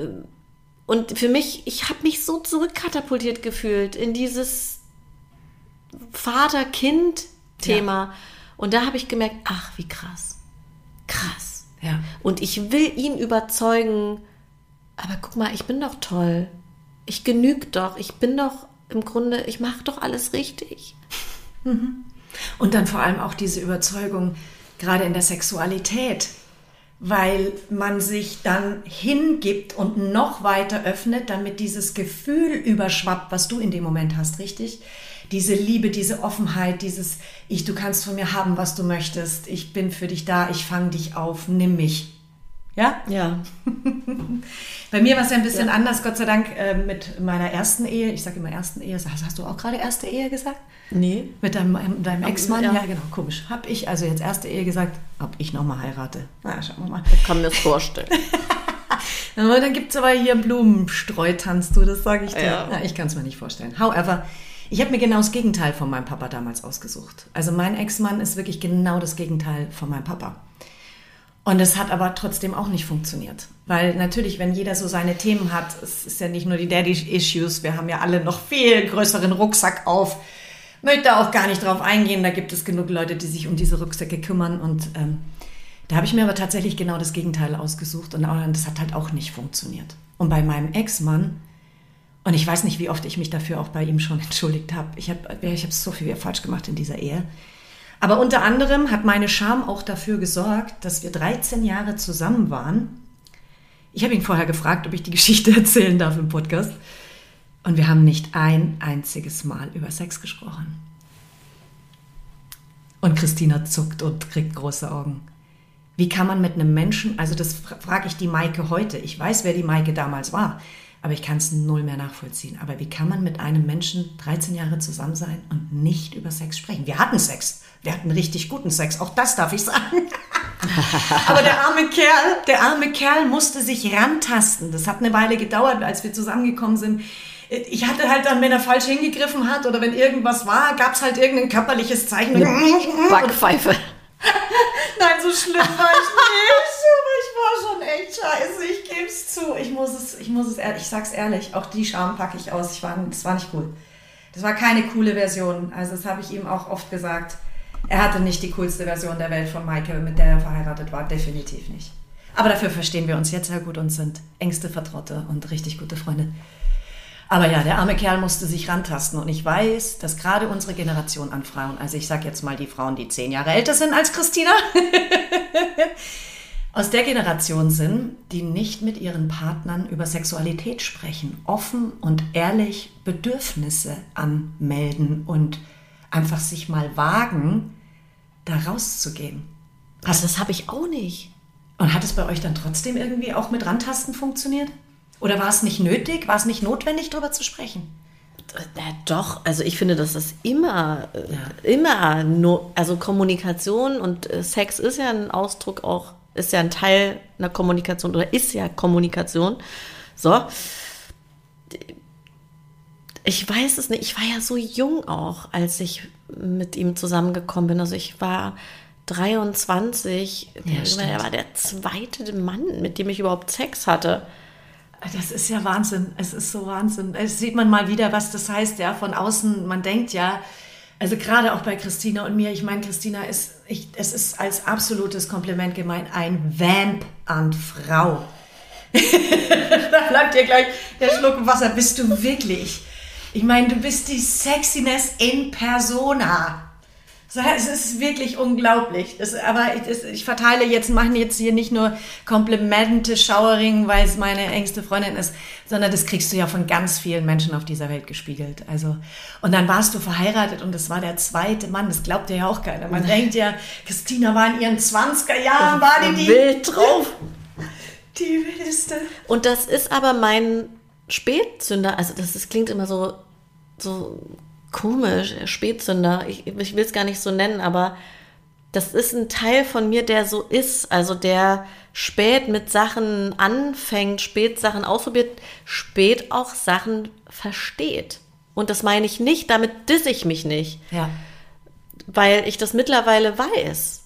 und für mich, ich habe mich so zurückkatapultiert gefühlt in dieses Vater-Kind-Thema. Ja. Und da habe ich gemerkt, ach, wie krass krass. Ja. Und ich will ihn überzeugen, aber guck mal, ich bin doch toll. Ich genüge doch. Ich bin doch im Grunde, ich mache doch alles richtig. Mhm. Und dann vor allem auch diese Überzeugung, gerade in der Sexualität, weil man sich dann hingibt und noch weiter öffnet, damit dieses Gefühl überschwappt, was du in dem Moment hast, richtig? Diese Liebe, diese Offenheit, dieses Ich, du kannst von mir haben, was du möchtest. Ich bin für dich da, ich fange dich auf, nimm mich. Ja? Ja. Bei mir war es ja ein bisschen ja. anders, Gott sei Dank, äh, mit meiner ersten Ehe. Ich sage immer ersten Ehe. Hast, hast, du auch gerade erste Ehe gesagt? Nee. Mit deinem, deinem Ex-Mann? Ja. ja. genau, komisch. Hab ich also jetzt erste Ehe gesagt, ob ich nochmal heirate. Na, schauen wir mal. Ich kann mir das vorstellen. dann gibt es aber hier Blumenstreutanz, du, das sage ich dir. Ja. Na, ich kann es mir nicht vorstellen. However, ich habe mir genau das Gegenteil von meinem Papa damals ausgesucht. Also mein Ex-Mann ist wirklich genau das Gegenteil von meinem Papa. Und es hat aber trotzdem auch nicht funktioniert. Weil natürlich, wenn jeder so seine Themen hat, es ist ja nicht nur die Daddy-Issues, wir haben ja alle noch viel größeren Rucksack auf. Möchte auch gar nicht drauf eingehen, da gibt es genug Leute, die sich um diese Rucksäcke kümmern. Und ähm, da habe ich mir aber tatsächlich genau das Gegenteil ausgesucht und das hat halt auch nicht funktioniert. Und bei meinem Ex-Mann und ich weiß nicht, wie oft ich mich dafür auch bei ihm schon entschuldigt habe. Ich habe ich hab so viel falsch gemacht in dieser Ehe. Aber unter anderem hat meine Scham auch dafür gesorgt, dass wir 13 Jahre zusammen waren. Ich habe ihn vorher gefragt, ob ich die Geschichte erzählen darf im Podcast. Und wir haben nicht ein einziges Mal über Sex gesprochen. Und Christina zuckt und kriegt große Augen. Wie kann man mit einem Menschen, also das frage ich die Maike heute, ich weiß, wer die Maike damals war, aber ich kann es null mehr nachvollziehen. Aber wie kann man mit einem Menschen 13 Jahre zusammen sein und nicht über Sex sprechen? Wir hatten Sex. Wir hatten richtig guten Sex. Auch das darf ich sagen. Aber der arme Kerl, der arme Kerl musste sich rantasten. Das hat eine Weile gedauert, als wir zusammengekommen sind. ich hatte halt dann, wenn er falsch hingegriffen hat oder wenn irgendwas war, gab es halt irgendein körperliches Zeichen. Backpfeife. Nein, so schlimm war ich nicht. War schon echt scheiße. Ich gebe es zu. Ich muss es, ich muss es ehrlich, ich sag's ehrlich, auch die Scham packe ich aus. Ich war, das war nicht cool. Das war keine coole Version. Also das habe ich ihm auch oft gesagt. Er hatte nicht die coolste Version der Welt von Maike, mit der er verheiratet war. Definitiv nicht. Aber dafür verstehen wir uns jetzt sehr gut und sind engste Vertraute und richtig gute Freunde. Aber ja, der arme Kerl musste sich rantasten. Und ich weiß, dass gerade unsere Generation an Frauen, also ich sage jetzt mal die Frauen, die zehn Jahre älter sind als Christina, aus der Generation sind, die nicht mit ihren Partnern über Sexualität sprechen, offen und ehrlich Bedürfnisse anmelden und einfach sich mal wagen, da rauszugehen. Also das habe ich auch nicht. Und hat es bei euch dann trotzdem irgendwie auch mit Rantasten funktioniert? Oder war es nicht nötig, war es nicht notwendig, darüber zu sprechen? Ja, doch, also ich finde, dass das immer, ja. immer, no, also Kommunikation und äh, Sex ist ja ein Ausdruck auch, ist ja ein Teil einer Kommunikation oder ist ja Kommunikation. So. Ich weiß es nicht, ich war ja so jung auch, als ich mit ihm zusammengekommen bin. Also ich war 23, ja, er war der zweite Mann, mit dem ich überhaupt Sex hatte. Das ist ja Wahnsinn. Es ist so Wahnsinn. Es sieht man mal wieder, was das heißt, ja, von außen. Man denkt ja, also gerade auch bei Christina und mir, ich meine, Christina ist, ich, es ist als absolutes Kompliment gemeint, ein Vamp an Frau. da bleibt dir gleich der Schluck Wasser. Bist du wirklich? Ich meine, du bist die Sexiness in Persona. Es ist wirklich unglaublich. Das, aber ich, ich verteile jetzt, machen jetzt hier nicht nur Komplimente, Showering, weil es meine engste Freundin ist, sondern das kriegst du ja von ganz vielen Menschen auf dieser Welt gespiegelt. Also, und dann warst du verheiratet und das war der zweite Mann, das glaubt ja auch keiner. Man denkt ja, Christina war in ihren 20er Jahren, war die, die wild drauf. Die wildeste. Und das ist aber mein Spätzünder, also das, das klingt immer so, so komisch, Spätzünder, ich, ich will es gar nicht so nennen, aber das ist ein Teil von mir, der so ist, also der spät mit Sachen anfängt, spät Sachen ausprobiert, spät auch Sachen versteht. Und das meine ich nicht, damit disse ich mich nicht. Ja. Weil ich das mittlerweile weiß.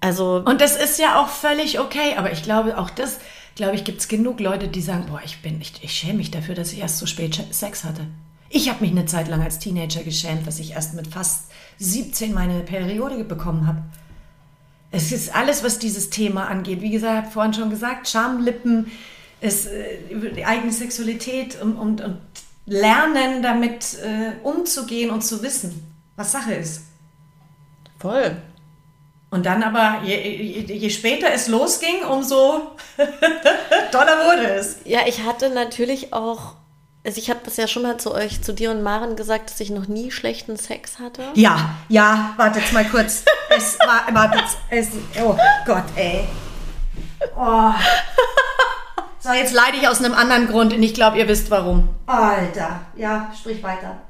Also. Und das ist ja auch völlig okay, aber ich glaube, auch das, glaube ich, gibt es genug Leute, die sagen, boah, ich bin, ich, ich schäme mich dafür, dass ich erst so spät Sex hatte. Ich habe mich eine Zeit lang als Teenager geschämt, dass ich erst mit fast 17 meine Periode bekommen habe. Es ist alles, was dieses Thema angeht. Wie gesagt, vorhin schon gesagt, Schamlippen, es, äh, die eigene Sexualität und, und, und lernen, damit äh, umzugehen und zu wissen, was Sache ist. Voll. Und dann aber, je, je, je später es losging, umso toller wurde es. Ja, ich hatte natürlich auch also ich habe das ja schon mal zu euch, zu dir und Maren gesagt, dass ich noch nie schlechten Sex hatte. Ja, ja, warte jetzt mal kurz. es war, warte, es, oh Gott, ey. Oh. So, jetzt leide ich aus einem anderen Grund und ich glaube, ihr wisst warum. Alter, ja, sprich weiter.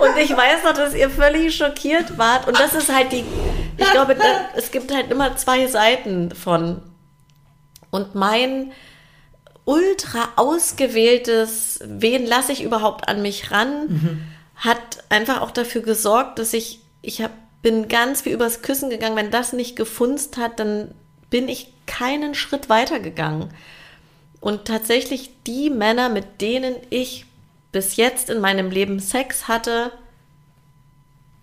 Und ich weiß noch, dass ihr völlig schockiert wart. Und das ist halt die, ich glaube, da, es gibt halt immer zwei Seiten von. Und mein ultra ausgewähltes, wen lasse ich überhaupt an mich ran, mhm. hat einfach auch dafür gesorgt, dass ich, ich hab, bin ganz viel übers Küssen gegangen. Wenn das nicht gefunzt hat, dann bin ich keinen Schritt weiter gegangen. Und tatsächlich die Männer, mit denen ich bis jetzt in meinem Leben Sex hatte,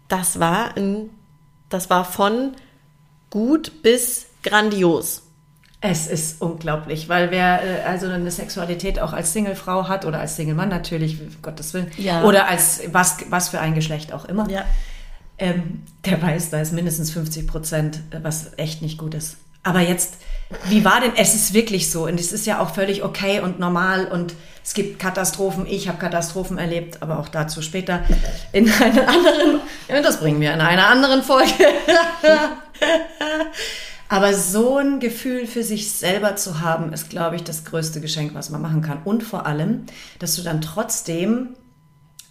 das war, ein, das war von gut bis grandios. Es ist unglaublich, weil wer äh, also eine Sexualität auch als Singlefrau hat oder als Singlemann natürlich, Gottes Willen, ja. oder als was, was für ein Geschlecht auch immer, ja. ähm, der weiß, da ist mindestens 50 Prozent, was echt nicht gut ist. Aber jetzt, wie war denn, es ist wirklich so und es ist ja auch völlig okay und normal und es gibt Katastrophen, ich habe Katastrophen erlebt, aber auch dazu später in einer anderen, das bringen wir in einer anderen Folge. Aber so ein Gefühl für sich selber zu haben, ist, glaube ich, das größte Geschenk, was man machen kann. Und vor allem, dass du dann trotzdem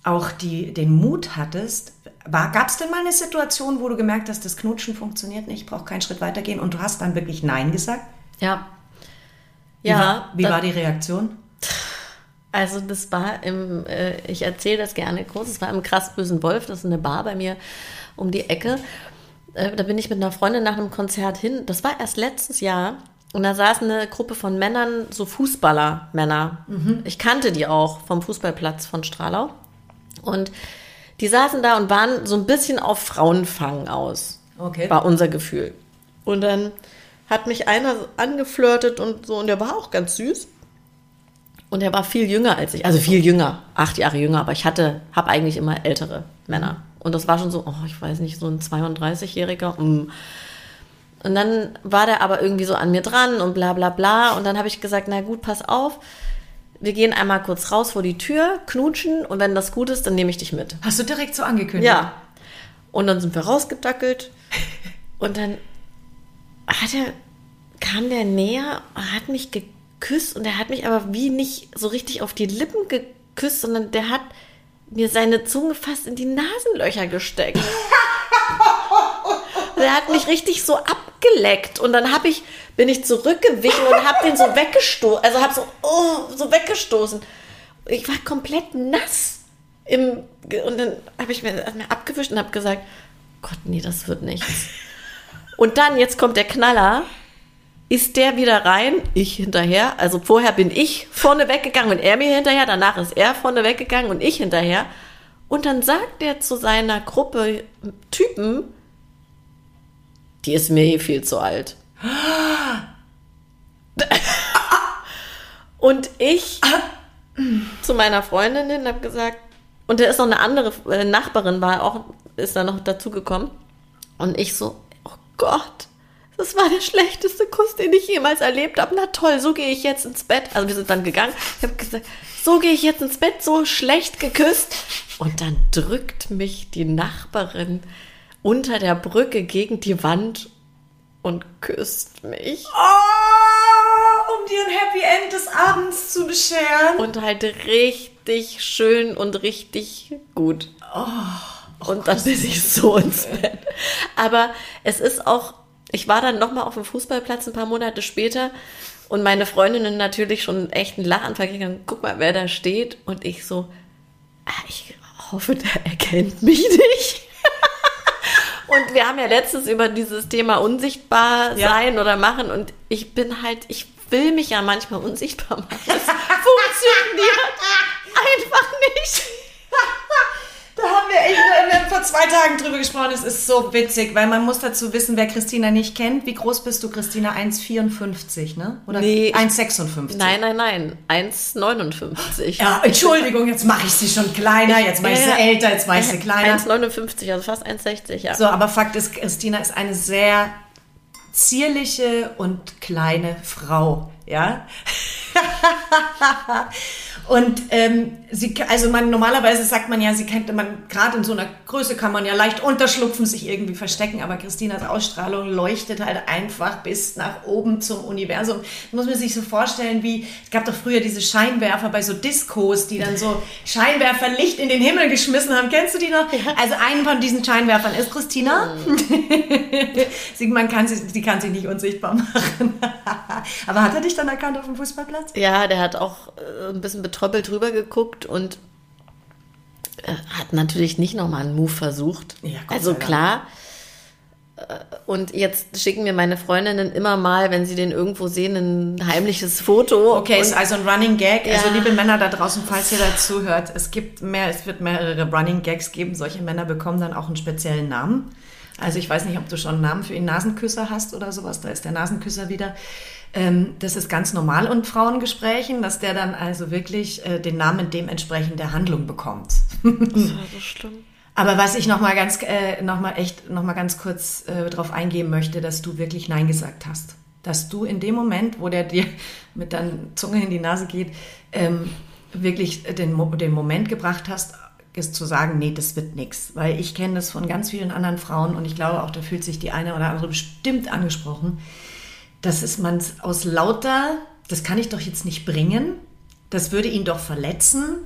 auch die, den Mut hattest. Gab es denn mal eine Situation, wo du gemerkt hast, das Knutschen funktioniert nicht, ich brauche keinen Schritt weitergehen und du hast dann wirklich Nein gesagt? Ja. Wie ja. War, wie war die Reaktion? Also das war im, äh, ich erzähle das gerne kurz, es war im Krass Bösen Wolf, das ist eine Bar bei mir um die Ecke. Äh, da bin ich mit einer Freundin nach einem Konzert hin. Das war erst letztes Jahr. Und da saß eine Gruppe von Männern, so Fußballer-Männer. Mhm. Ich kannte die auch vom Fußballplatz von Stralau. Und die saßen da und waren so ein bisschen auf Frauenfang aus. Okay. War unser Gefühl. Und dann hat mich einer angeflirtet und so, und der war auch ganz süß. Und er war viel jünger als ich, also viel jünger, acht Jahre jünger, aber ich hatte, habe eigentlich immer ältere Männer. Und das war schon so, oh, ich weiß nicht, so ein 32-Jähriger. Mm. Und dann war der aber irgendwie so an mir dran und bla bla bla. Und dann habe ich gesagt, na gut, pass auf. Wir gehen einmal kurz raus vor die Tür, knutschen und wenn das gut ist, dann nehme ich dich mit. Hast du direkt so angekündigt? Ja. Und dann sind wir rausgedackelt und dann hat er, kam der näher, hat mich geküsst geküsst und er hat mich aber wie nicht so richtig auf die Lippen geküsst, sondern der hat mir seine Zunge fast in die Nasenlöcher gesteckt. er hat mich richtig so abgeleckt und dann habe ich bin ich zurückgewichen und habe den so weggestoßen, also habe so oh, so weggestoßen. Ich war komplett nass im und dann habe ich mir, mir abgewischt und habe gesagt, Gott, nee, das wird nichts. Und dann jetzt kommt der Knaller ist der wieder rein, ich hinterher. Also vorher bin ich vorne weggegangen und er mir hinterher, danach ist er vorne weggegangen und ich hinterher. Und dann sagt er zu seiner Gruppe Typen, die ist mir hier viel zu alt. und ich zu meiner Freundin hin habe gesagt, und da ist noch eine andere äh, Nachbarin, war auch, ist da noch dazugekommen. Und ich so, oh Gott, das war der schlechteste Kuss, den ich jemals erlebt habe. Na toll, so gehe ich jetzt ins Bett. Also wir sind dann gegangen. Ich habe gesagt, so gehe ich jetzt ins Bett, so schlecht geküsst. Und dann drückt mich die Nachbarin unter der Brücke gegen die Wand und küsst mich. Oh, um dir ein Happy End des Abends zu bescheren. Und halt richtig schön und richtig gut. Oh. Und dann bin ich so ins Bett. Aber es ist auch ich war dann nochmal auf dem Fußballplatz ein paar Monate später und meine Freundinnen natürlich schon echt einen Lachanfall gegangen. Guck mal, wer da steht. Und ich so, ah, ich hoffe, der erkennt mich nicht. und wir haben ja letztens über dieses Thema unsichtbar sein ja. oder machen und ich bin halt, ich will mich ja manchmal unsichtbar machen. Das funktioniert einfach nicht. Wir echt vor zwei Tagen drüber gesprochen. Es ist so witzig, weil man muss dazu wissen, wer Christina nicht kennt. Wie groß bist du, Christina? 1,54, ne? Oder nee, 1,56? Nein, nein, nein. 1,59. Ja, Entschuldigung, jetzt mache ich sie schon kleiner, jetzt mache ich sie älter, jetzt mache ich sie kleiner. 1,59, also fast 1,60, ja. So, aber Fakt ist, Christina ist eine sehr zierliche und kleine Frau, ja? Und ähm, sie, also man normalerweise sagt man ja, sie kennt man gerade in so einer Größe kann man ja leicht unterschlupfen, sich irgendwie verstecken, aber Christinas Ausstrahlung leuchtet halt einfach bis nach oben zum Universum. Das muss man sich so vorstellen, wie es gab doch früher diese Scheinwerfer bei so Discos, die dann so Scheinwerferlicht in den Himmel geschmissen haben. Kennst du die noch? Ja. Also einen von diesen Scheinwerfern ist Christina. sie, man kann sie, sie kann sich nicht unsichtbar machen. aber hat er dich dann erkannt auf dem Fußballplatz? Ja, der hat auch äh, ein bisschen betroffen betröppelt drüber geguckt und äh, hat natürlich nicht nochmal einen Move versucht. Ja, also klar. Äh, und jetzt schicken mir meine Freundinnen immer mal, wenn sie den irgendwo sehen, ein heimliches Foto. Okay, ist also ein Running Gag. Also ja. Also liebe Männer da draußen, falls ihr dazu hört, es gibt mehr, es wird mehrere Running Gags geben. Solche Männer bekommen dann auch einen speziellen Namen. Also ich weiß nicht, ob du schon einen Namen für ihn Nasenküsser hast oder sowas. Da ist der Nasenküsser wieder. Ähm, das ist ganz normal in Frauengesprächen, dass der dann also wirklich äh, den Namen dementsprechend der Handlung bekommt. das war so schlimm. Aber was ich noch mal ganz, äh, noch mal echt, noch mal ganz kurz äh, darauf eingehen möchte, dass du wirklich Nein gesagt hast. Dass du in dem Moment, wo der dir mit deiner Zunge in die Nase geht, ähm, wirklich den, den Moment gebracht hast, ist zu sagen, nee, das wird nichts. Weil ich kenne das von ganz vielen anderen Frauen und ich glaube auch, da fühlt sich die eine oder andere bestimmt angesprochen, das ist man aus lauter, das kann ich doch jetzt nicht bringen, das würde ihn doch verletzen.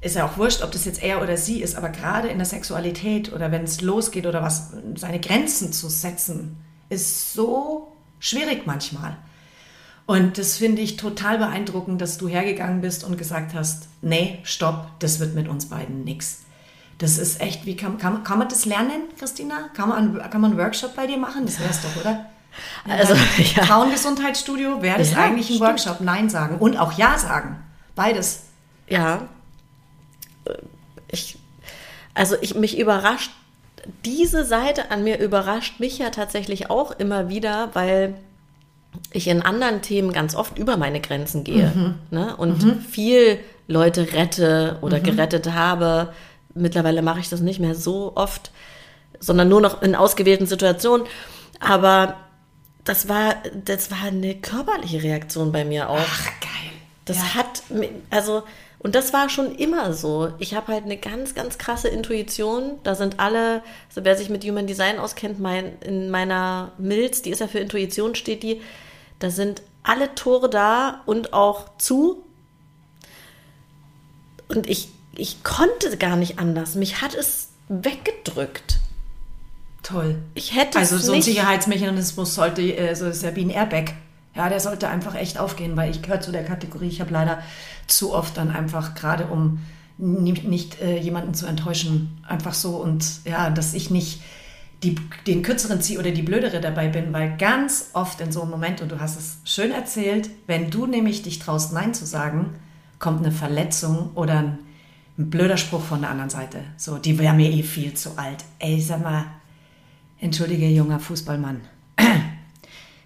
Ist ja auch wurscht, ob das jetzt er oder sie ist, aber gerade in der Sexualität oder wenn es losgeht oder was, seine Grenzen zu setzen, ist so schwierig manchmal. Und das finde ich total beeindruckend, dass du hergegangen bist und gesagt hast, nee, stopp, das wird mit uns beiden nix. Das ist echt, wie kann, kann, kann man das lernen, Christina? Kann man, kann man einen Workshop bei dir machen? Das wäre es doch, oder? Also, ja. Frauengesundheitsstudio wäre das Ja, eigentlich ein. Workshop. Nein sagen und auch Ja sagen. Beides. Ja. Ich, also ich, mich überrascht, diese Seite an mir überrascht mich ja tatsächlich auch immer wieder, weil ich in anderen Themen ganz oft über meine Grenzen gehe ne? und viel Leute rette oder gerettet habe. Mittlerweile mache ich das nicht mehr so oft, sondern nur noch in ausgewählten Situationen. Aber das war, das war eine körperliche Reaktion bei mir auch. Ach, geil. Das ja. hat, also, und das war schon immer so. Ich habe halt eine ganz, ganz krasse Intuition. Da sind alle, also wer sich mit Human Design auskennt, mein, in meiner Milz, die ist ja für Intuition, steht die, da sind alle Tore da und auch zu. Und ich, ich konnte gar nicht anders. Mich hat es weggedrückt. Toll. Ich hätte Also so ein. Sicherheitsmechanismus sollte, äh, so ist ja wie ein Airbag. Ja, der sollte einfach echt aufgehen, weil ich gehöre zu der Kategorie, ich habe leider zu oft dann einfach, gerade um nicht, nicht äh, jemanden zu enttäuschen, einfach so und ja, dass ich nicht die, den kürzeren ziehe oder die blödere dabei bin, weil ganz oft in so einem Moment, und du hast es schön erzählt, wenn du nämlich dich traust, Nein zu sagen, kommt eine Verletzung oder ein, ein blöder Spruch von der anderen Seite. So, die wäre mir eh viel zu alt. Ey, sag mal, Entschuldige, junger Fußballmann.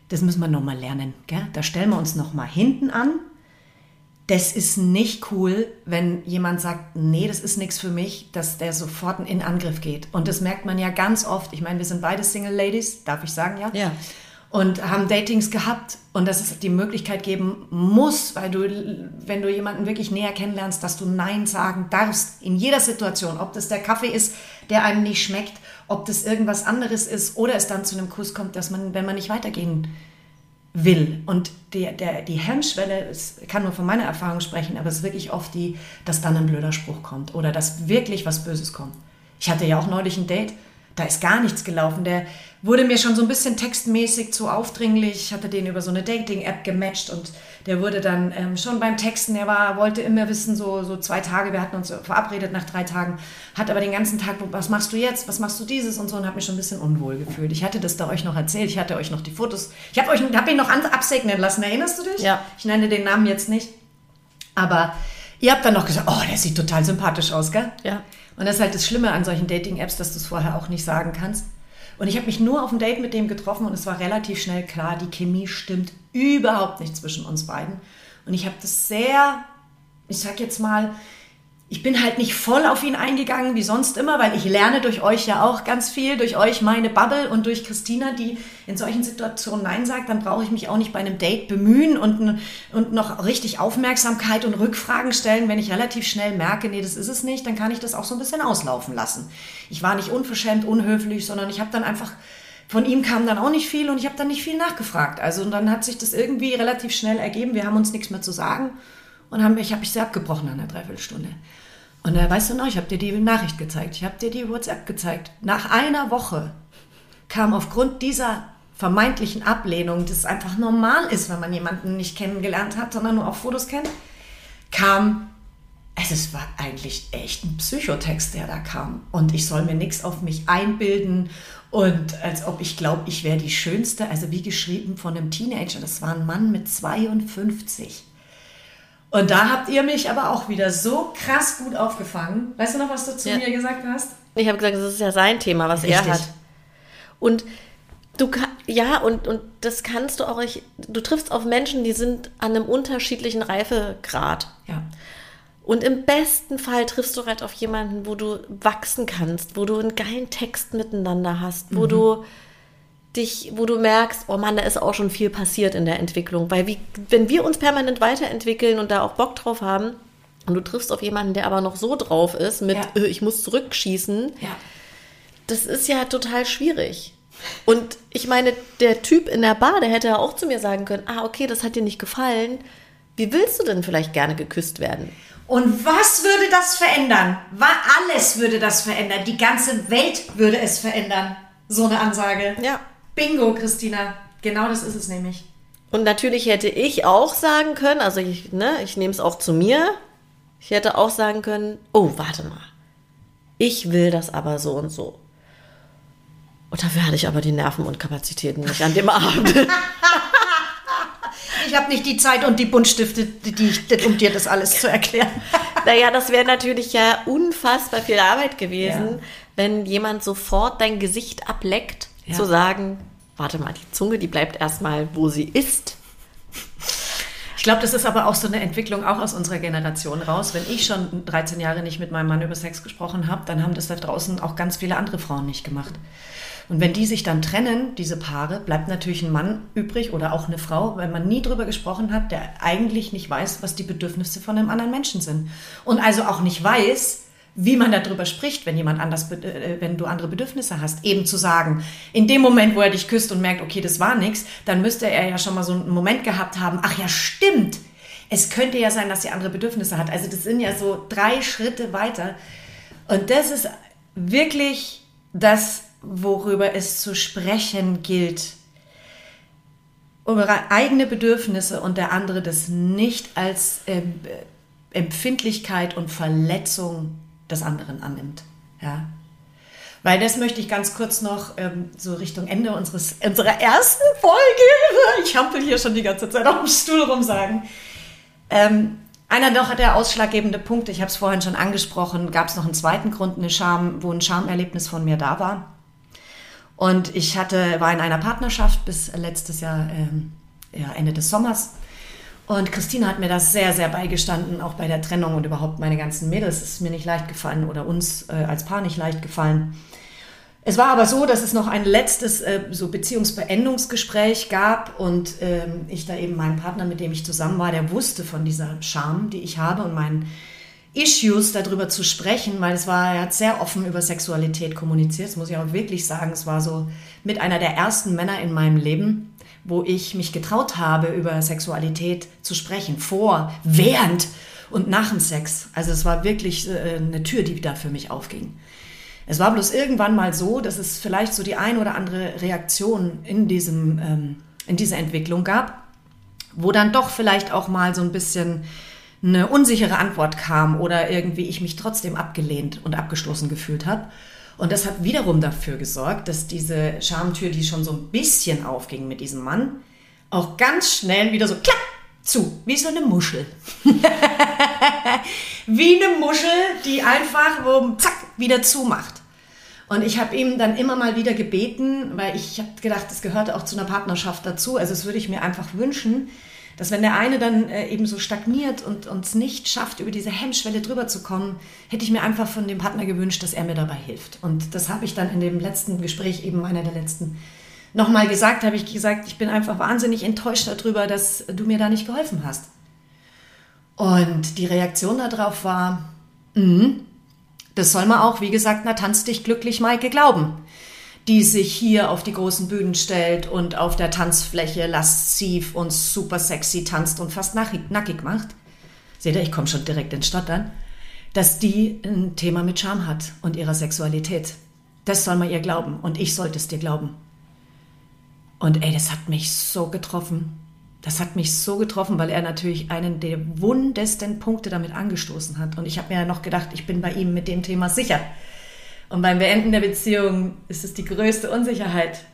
Das müssen wir nochmal lernen. Gell? Da stellen wir uns nochmal hinten an. Das ist nicht cool, wenn jemand sagt, nee, das ist nichts für mich, dass der sofort in Angriff geht. Und das merkt man ja ganz oft. Ich meine, wir sind beide Single Ladies, darf ich sagen, ja? Ja. Und haben Datings gehabt und dass es die Möglichkeit geben muss, weil du, wenn du jemanden wirklich näher kennenlernst, dass du Nein sagen darfst in jeder Situation. Ob das der Kaffee ist, der einem nicht schmeckt, ob das irgendwas anderes ist oder es dann zu einem Kuss kommt, dass man, wenn man nicht weitergehen will. Und der, der, die Hemmschwelle, ich kann nur von meiner Erfahrung sprechen, aber es ist wirklich oft die, dass dann ein blöder Spruch kommt oder dass wirklich was Böses kommt. Ich hatte ja auch neulich ein Date, da ist gar nichts gelaufen. Der wurde mir schon so ein bisschen textmäßig zu aufdringlich. Ich hatte den über so eine Dating-App gematcht und der wurde dann ähm, schon beim Texten, er war, wollte immer wissen, so, so zwei Tage, wir hatten uns verabredet nach drei Tagen, hat aber den ganzen Tag, was machst du jetzt, was machst du dieses und so und hat mich schon ein bisschen unwohl gefühlt. Ich hatte das da euch noch erzählt, ich hatte euch noch die Fotos, ich habe euch, hab ihn noch absegnen lassen, erinnerst du dich? Ja. Ich nenne den Namen jetzt nicht, aber ihr habt dann noch gesagt, oh, der sieht total sympathisch aus, gell? Ja. Und das ist halt das Schlimme an solchen Dating-Apps, dass du es vorher auch nicht sagen kannst. Und ich habe mich nur auf ein Date mit dem getroffen und es war relativ schnell klar, die Chemie stimmt überhaupt nicht zwischen uns beiden. Und ich habe das sehr, ich sag jetzt mal, ich bin halt nicht voll auf ihn eingegangen wie sonst immer, weil ich lerne durch euch ja auch ganz viel, durch euch meine Bubble und durch Christina, die in solchen Situationen Nein sagt, dann brauche ich mich auch nicht bei einem Date bemühen und, und noch richtig Aufmerksamkeit und Rückfragen stellen. Wenn ich relativ schnell merke, nee, das ist es nicht, dann kann ich das auch so ein bisschen auslaufen lassen. Ich war nicht unverschämt, unhöflich, sondern ich habe dann einfach, von ihm kam dann auch nicht viel und ich habe dann nicht viel nachgefragt. Also und dann hat sich das irgendwie relativ schnell ergeben. Wir haben uns nichts mehr zu sagen und haben, ich habe mich sehr abgebrochen an der Dreiviertelstunde. Und da weißt du noch, ich habe dir die Nachricht gezeigt, ich habe dir die WhatsApp gezeigt. Nach einer Woche kam aufgrund dieser vermeintlichen Ablehnung, das einfach normal ist, wenn man jemanden nicht kennengelernt hat, sondern nur auf Fotos kennt, kam, also es war eigentlich echt ein Psychotext, der da kam. Und ich soll mir nichts auf mich einbilden und als ob ich glaube, ich wäre die Schönste, also wie geschrieben von einem Teenager. Das war ein Mann mit 52. Und da habt ihr mich aber auch wieder so krass gut aufgefangen. Weißt du noch, was du zu Ja. mir gesagt hast? Ich habe gesagt, das ist ja sein Thema, was er Richtig. hat. Und du ja, und, und das kannst du auch, ich, du triffst auf Menschen, die sind an einem unterschiedlichen Reifegrad. Ja. Und im besten Fall triffst du halt auf jemanden, wo du wachsen kannst, wo du einen geilen Text miteinander hast, wo du dich, wo du merkst, oh Mann, da ist auch schon viel passiert in der Entwicklung. Weil wie, wenn wir uns permanent weiterentwickeln und da auch Bock drauf haben, und du triffst auf jemanden, der aber noch so drauf ist, mit Ja. äh, ich muss zurückschießen, Ja. das ist ja total schwierig. Und ich meine, der Typ in der Bar, der hätte ja auch zu mir sagen können, ah, okay, das hat dir nicht gefallen. Wie willst du denn vielleicht gerne geküsst werden? Und was würde das verändern? War alles würde das verändern. Die ganze Welt würde es verändern. So eine Ansage. Ja. Bingo, Christina. Genau das ist es nämlich. Und natürlich hätte ich auch sagen können, also ich, ne, ich nehme es auch zu mir, ich hätte auch sagen können, oh, warte mal, ich will das aber so und so. Und dafür hatte ich aber die Nerven und Kapazitäten nicht an dem Abend. Ich habe nicht die Zeit und die Buntstifte, die ich, um dir das alles zu erklären. Naja, das wäre natürlich ja unfassbar viel Arbeit gewesen, ja. wenn jemand sofort dein Gesicht ableckt, ja. zu sagen, warte mal, die Zunge, die bleibt erstmal, wo sie ist. Ich glaube, das ist aber auch so eine Entwicklung auch aus unserer Generation raus. Wenn ich schon 13 Jahre nicht mit meinem Mann über Sex gesprochen habe, dann haben das da draußen auch ganz viele andere Frauen nicht gemacht. Und wenn die sich dann trennen, diese Paare, bleibt natürlich ein Mann übrig oder auch eine Frau, weil man nie drüber gesprochen hat, der eigentlich nicht weiß, was die Bedürfnisse von einem anderen Menschen sind. Und also auch nicht weiß, wie man darüber spricht, wenn jemand anders, äh, wenn du andere Bedürfnisse hast, eben zu sagen, in dem Moment, wo er dich küsst und merkt, okay, das war nichts, dann müsste er ja schon mal so einen Moment gehabt haben, ach ja, stimmt, es könnte ja sein, dass sie andere Bedürfnisse hat. Also das sind ja so drei Schritte weiter. Und das ist wirklich das, worüber es zu sprechen gilt. Über eigene Bedürfnisse und der andere das nicht als äh, Empfindlichkeit und Verletzung des anderen annimmt. Ja. Weil das möchte ich ganz kurz noch ähm, so Richtung Ende unseres, unserer ersten Folge, ich hampel hier schon die ganze Zeit auf dem Stuhl rum sagen. Ähm, einer noch der ausschlaggebende Punkte, ich habe es vorhin schon angesprochen, gab es noch einen zweiten Grund, eine Scham, wo ein Schamerlebnis von mir da war. Und ich hatte, war in einer Partnerschaft bis letztes Jahr, ähm, ja, Ende des Sommers. Und Christina hat mir das sehr, sehr beigestanden, auch bei der Trennung und überhaupt meine ganzen Mädels. Es ist mir nicht leicht gefallen oder uns äh, als Paar nicht leicht gefallen. Es war aber so, dass es noch ein letztes äh, so Beziehungsbeendungsgespräch gab und ähm, ich da eben meinen Partner, mit dem ich zusammen war, der wusste von dieser Scham, die ich habe und meinen Issues darüber zu sprechen, weil es war, er hat sehr offen über Sexualität kommuniziert, das muss ich auch wirklich sagen. Es war so mit einer der ersten Männer in meinem Leben, wo ich mich getraut habe, über Sexualität zu sprechen. Vor, während und nach dem Sex. Also es war wirklich äh, eine Tür, die da für mich aufging. Es war bloß irgendwann mal so, dass es vielleicht so die ein oder andere Reaktion in, diesem, ähm, in dieser Entwicklung gab, wo dann doch vielleicht auch mal so ein bisschen eine unsichere Antwort kam oder irgendwie ich mich trotzdem abgelehnt und abgestoßen gefühlt habe. Und das hat wiederum dafür gesorgt, dass diese Schamtür, die schon so ein bisschen aufging mit diesem Mann, auch ganz schnell wieder so klapp zu, wie so eine Muschel. wie eine Muschel, die einfach wo, zack wieder zumacht. Und ich habe ihm dann immer mal wieder gebeten, weil ich habe gedacht, das gehört auch zu einer Partnerschaft dazu. Also das würde ich mir einfach wünschen, dass wenn der eine dann äh, eben so stagniert und uns nicht schafft, über diese Hemmschwelle drüber zu kommen, hätte ich mir einfach von dem Partner gewünscht, dass er mir dabei hilft. Und das habe ich dann in dem letzten Gespräch, eben einer der letzten, nochmal gesagt, habe ich gesagt, ich bin einfach wahnsinnig enttäuscht darüber, dass du mir da nicht geholfen hast. Und die Reaktion darauf war, mm, das soll man auch, wie gesagt, na tanz dich glücklich, Maike, glauben die sich hier auf die großen Bühnen stellt und auf der Tanzfläche lasziv und super sexy tanzt und fast nackig macht, seht ihr, ich komme schon direkt ins Stottern, dass die ein Thema mit Charme hat und ihrer Sexualität. Das soll man ihr glauben und ich sollte es dir glauben. Und ey, das hat mich so getroffen. Das hat mich so getroffen, weil er natürlich einen der wundesten Punkte damit angestoßen hat. Und ich habe mir ja noch gedacht, ich bin bei ihm mit dem Thema sicher. Und beim Beenden der Beziehung ist es die größte Unsicherheit.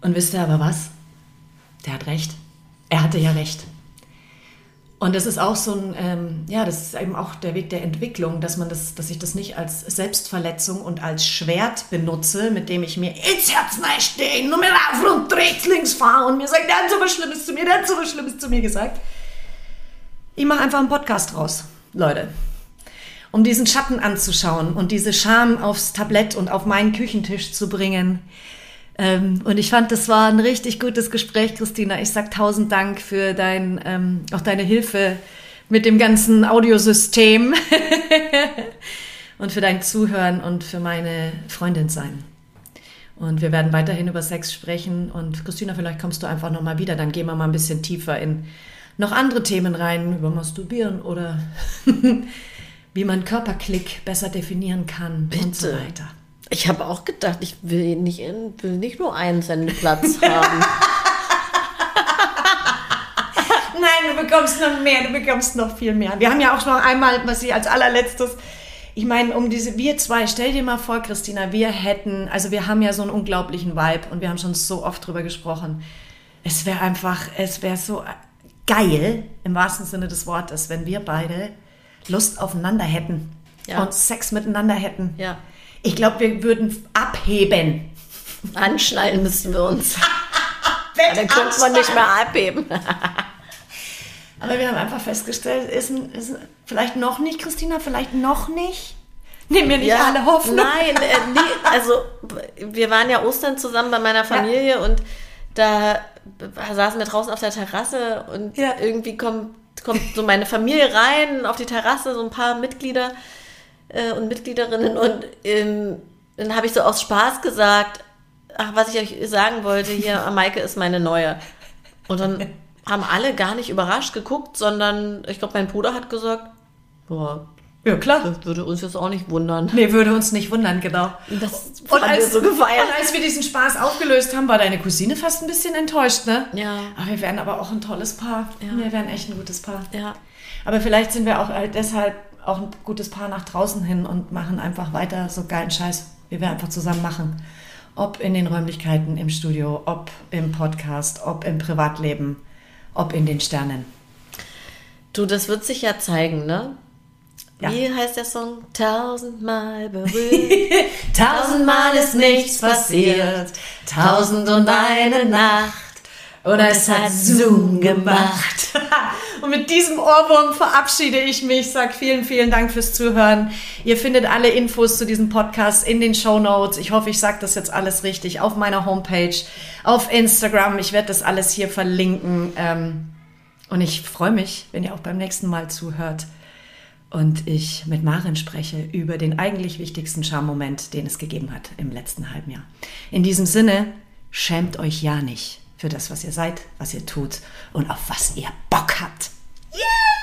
Und wisst ihr aber was? Der hat recht. Er hatte ja recht. Und das ist auch so ein, ähm, ja, das ist eben auch der Weg der Entwicklung, dass man das, dass ich das nicht als Selbstverletzung und als Schwert benutze, mit dem ich mir ins Herz stehe, nur mir auf und rechts, links fahre und mir sagt, der hat so was Schlimmes zu mir, der hat so was Schlimmes zu mir gesagt. Ich mache einfach einen Podcast raus, Leute um diesen Schatten anzuschauen und diese Scham aufs Tablett und auf meinen Küchentisch zu bringen. Ähm, und ich fand, das war ein richtig gutes Gespräch, Christina. Ich sag tausend Dank für dein, ähm, auch deine Hilfe mit dem ganzen Audiosystem und für dein Zuhören und für meine Freundin sein. Und wir werden weiterhin über Sex sprechen. Und Christina, vielleicht kommst du einfach nochmal wieder. Dann gehen wir mal ein bisschen tiefer in noch andere Themen rein, über Masturbieren oder wie man Körperklick besser definieren kann Bitte. und so weiter. Ich habe auch gedacht, ich will nicht, will nicht nur einen Sendeplatz haben. bekommst noch mehr, du bekommst noch viel mehr. Wir haben ja auch noch einmal, was ich als allerletztes, ich meine, um diese, wir zwei, stell dir mal vor, Christina, wir hätten, also wir haben ja so einen unglaublichen Vibe und wir haben schon so oft drüber gesprochen. Es wäre einfach, es wäre so geil, im wahrsten Sinne des Wortes, wenn wir beide Lust aufeinander hätten Ja. und Sex miteinander hätten. Ja. Ich glaube, wir würden abheben. Anschneiden müssen wir uns. Dann könnte man nicht mehr abheben. Aber wir haben einfach festgestellt, ist, ein- ist ein- vielleicht noch nicht, Christina, vielleicht noch nicht. Nehmen wir nicht alle Hoffnung. Nein, äh, nee, also wir waren ja Ostern zusammen bei meiner Familie und da saßen wir draußen auf der Terrasse und Ja. irgendwie kommt, kommt so meine Familie rein auf die Terrasse, so ein paar Mitglieder äh, und Mitgliederinnen und ähm, dann habe ich so aus Spaß gesagt, ach, was ich euch sagen wollte, hier, Maike ist meine Neue. Und dann haben alle gar nicht überrascht geguckt, sondern ich glaube, mein Bruder hat gesagt, boah, Ja, klar. das würde uns jetzt auch nicht wundern. Nee, würde uns nicht wundern, genau. Das Und als, so gefeiert. und als wir diesen Spaß aufgelöst haben, war deine Cousine fast ein bisschen enttäuscht, ne? Ja. Aber wir wären aber auch ein tolles Paar. Ja. Wir wären echt ein gutes Paar. Ja. Aber vielleicht sind wir auch halt deshalb auch ein gutes Paar nach draußen hin und machen einfach weiter so geilen Scheiß, wie wir einfach zusammen machen. Ob in den Räumlichkeiten, im Studio, ob im Podcast, ob im Privatleben, ob in den Sternen. Du, das wird sich ja zeigen, ne? Ja. Wie heißt der Song? Tausendmal berührt. Tausendmal ist nichts passiert, tausend und eine Nacht. Oder es hat Zoom gemacht. Und mit diesem Ohrwurm verabschiede ich mich. Sag vielen, vielen Dank fürs Zuhören. Ihr findet alle Infos zu diesem Podcast in den Show Notes. Ich hoffe, ich sage das jetzt alles richtig auf meiner Homepage, auf Instagram. Ich werde das alles hier verlinken. Ähm, Und ich freue mich, wenn ihr auch beim nächsten Mal zuhört und ich mit Marin spreche über den eigentlich wichtigsten Charmoment, den es gegeben hat im letzten halben Jahr. In diesem Sinne, schämt euch ja nicht für das, was ihr seid, was ihr tut und auf was ihr Bock habt. Yeah!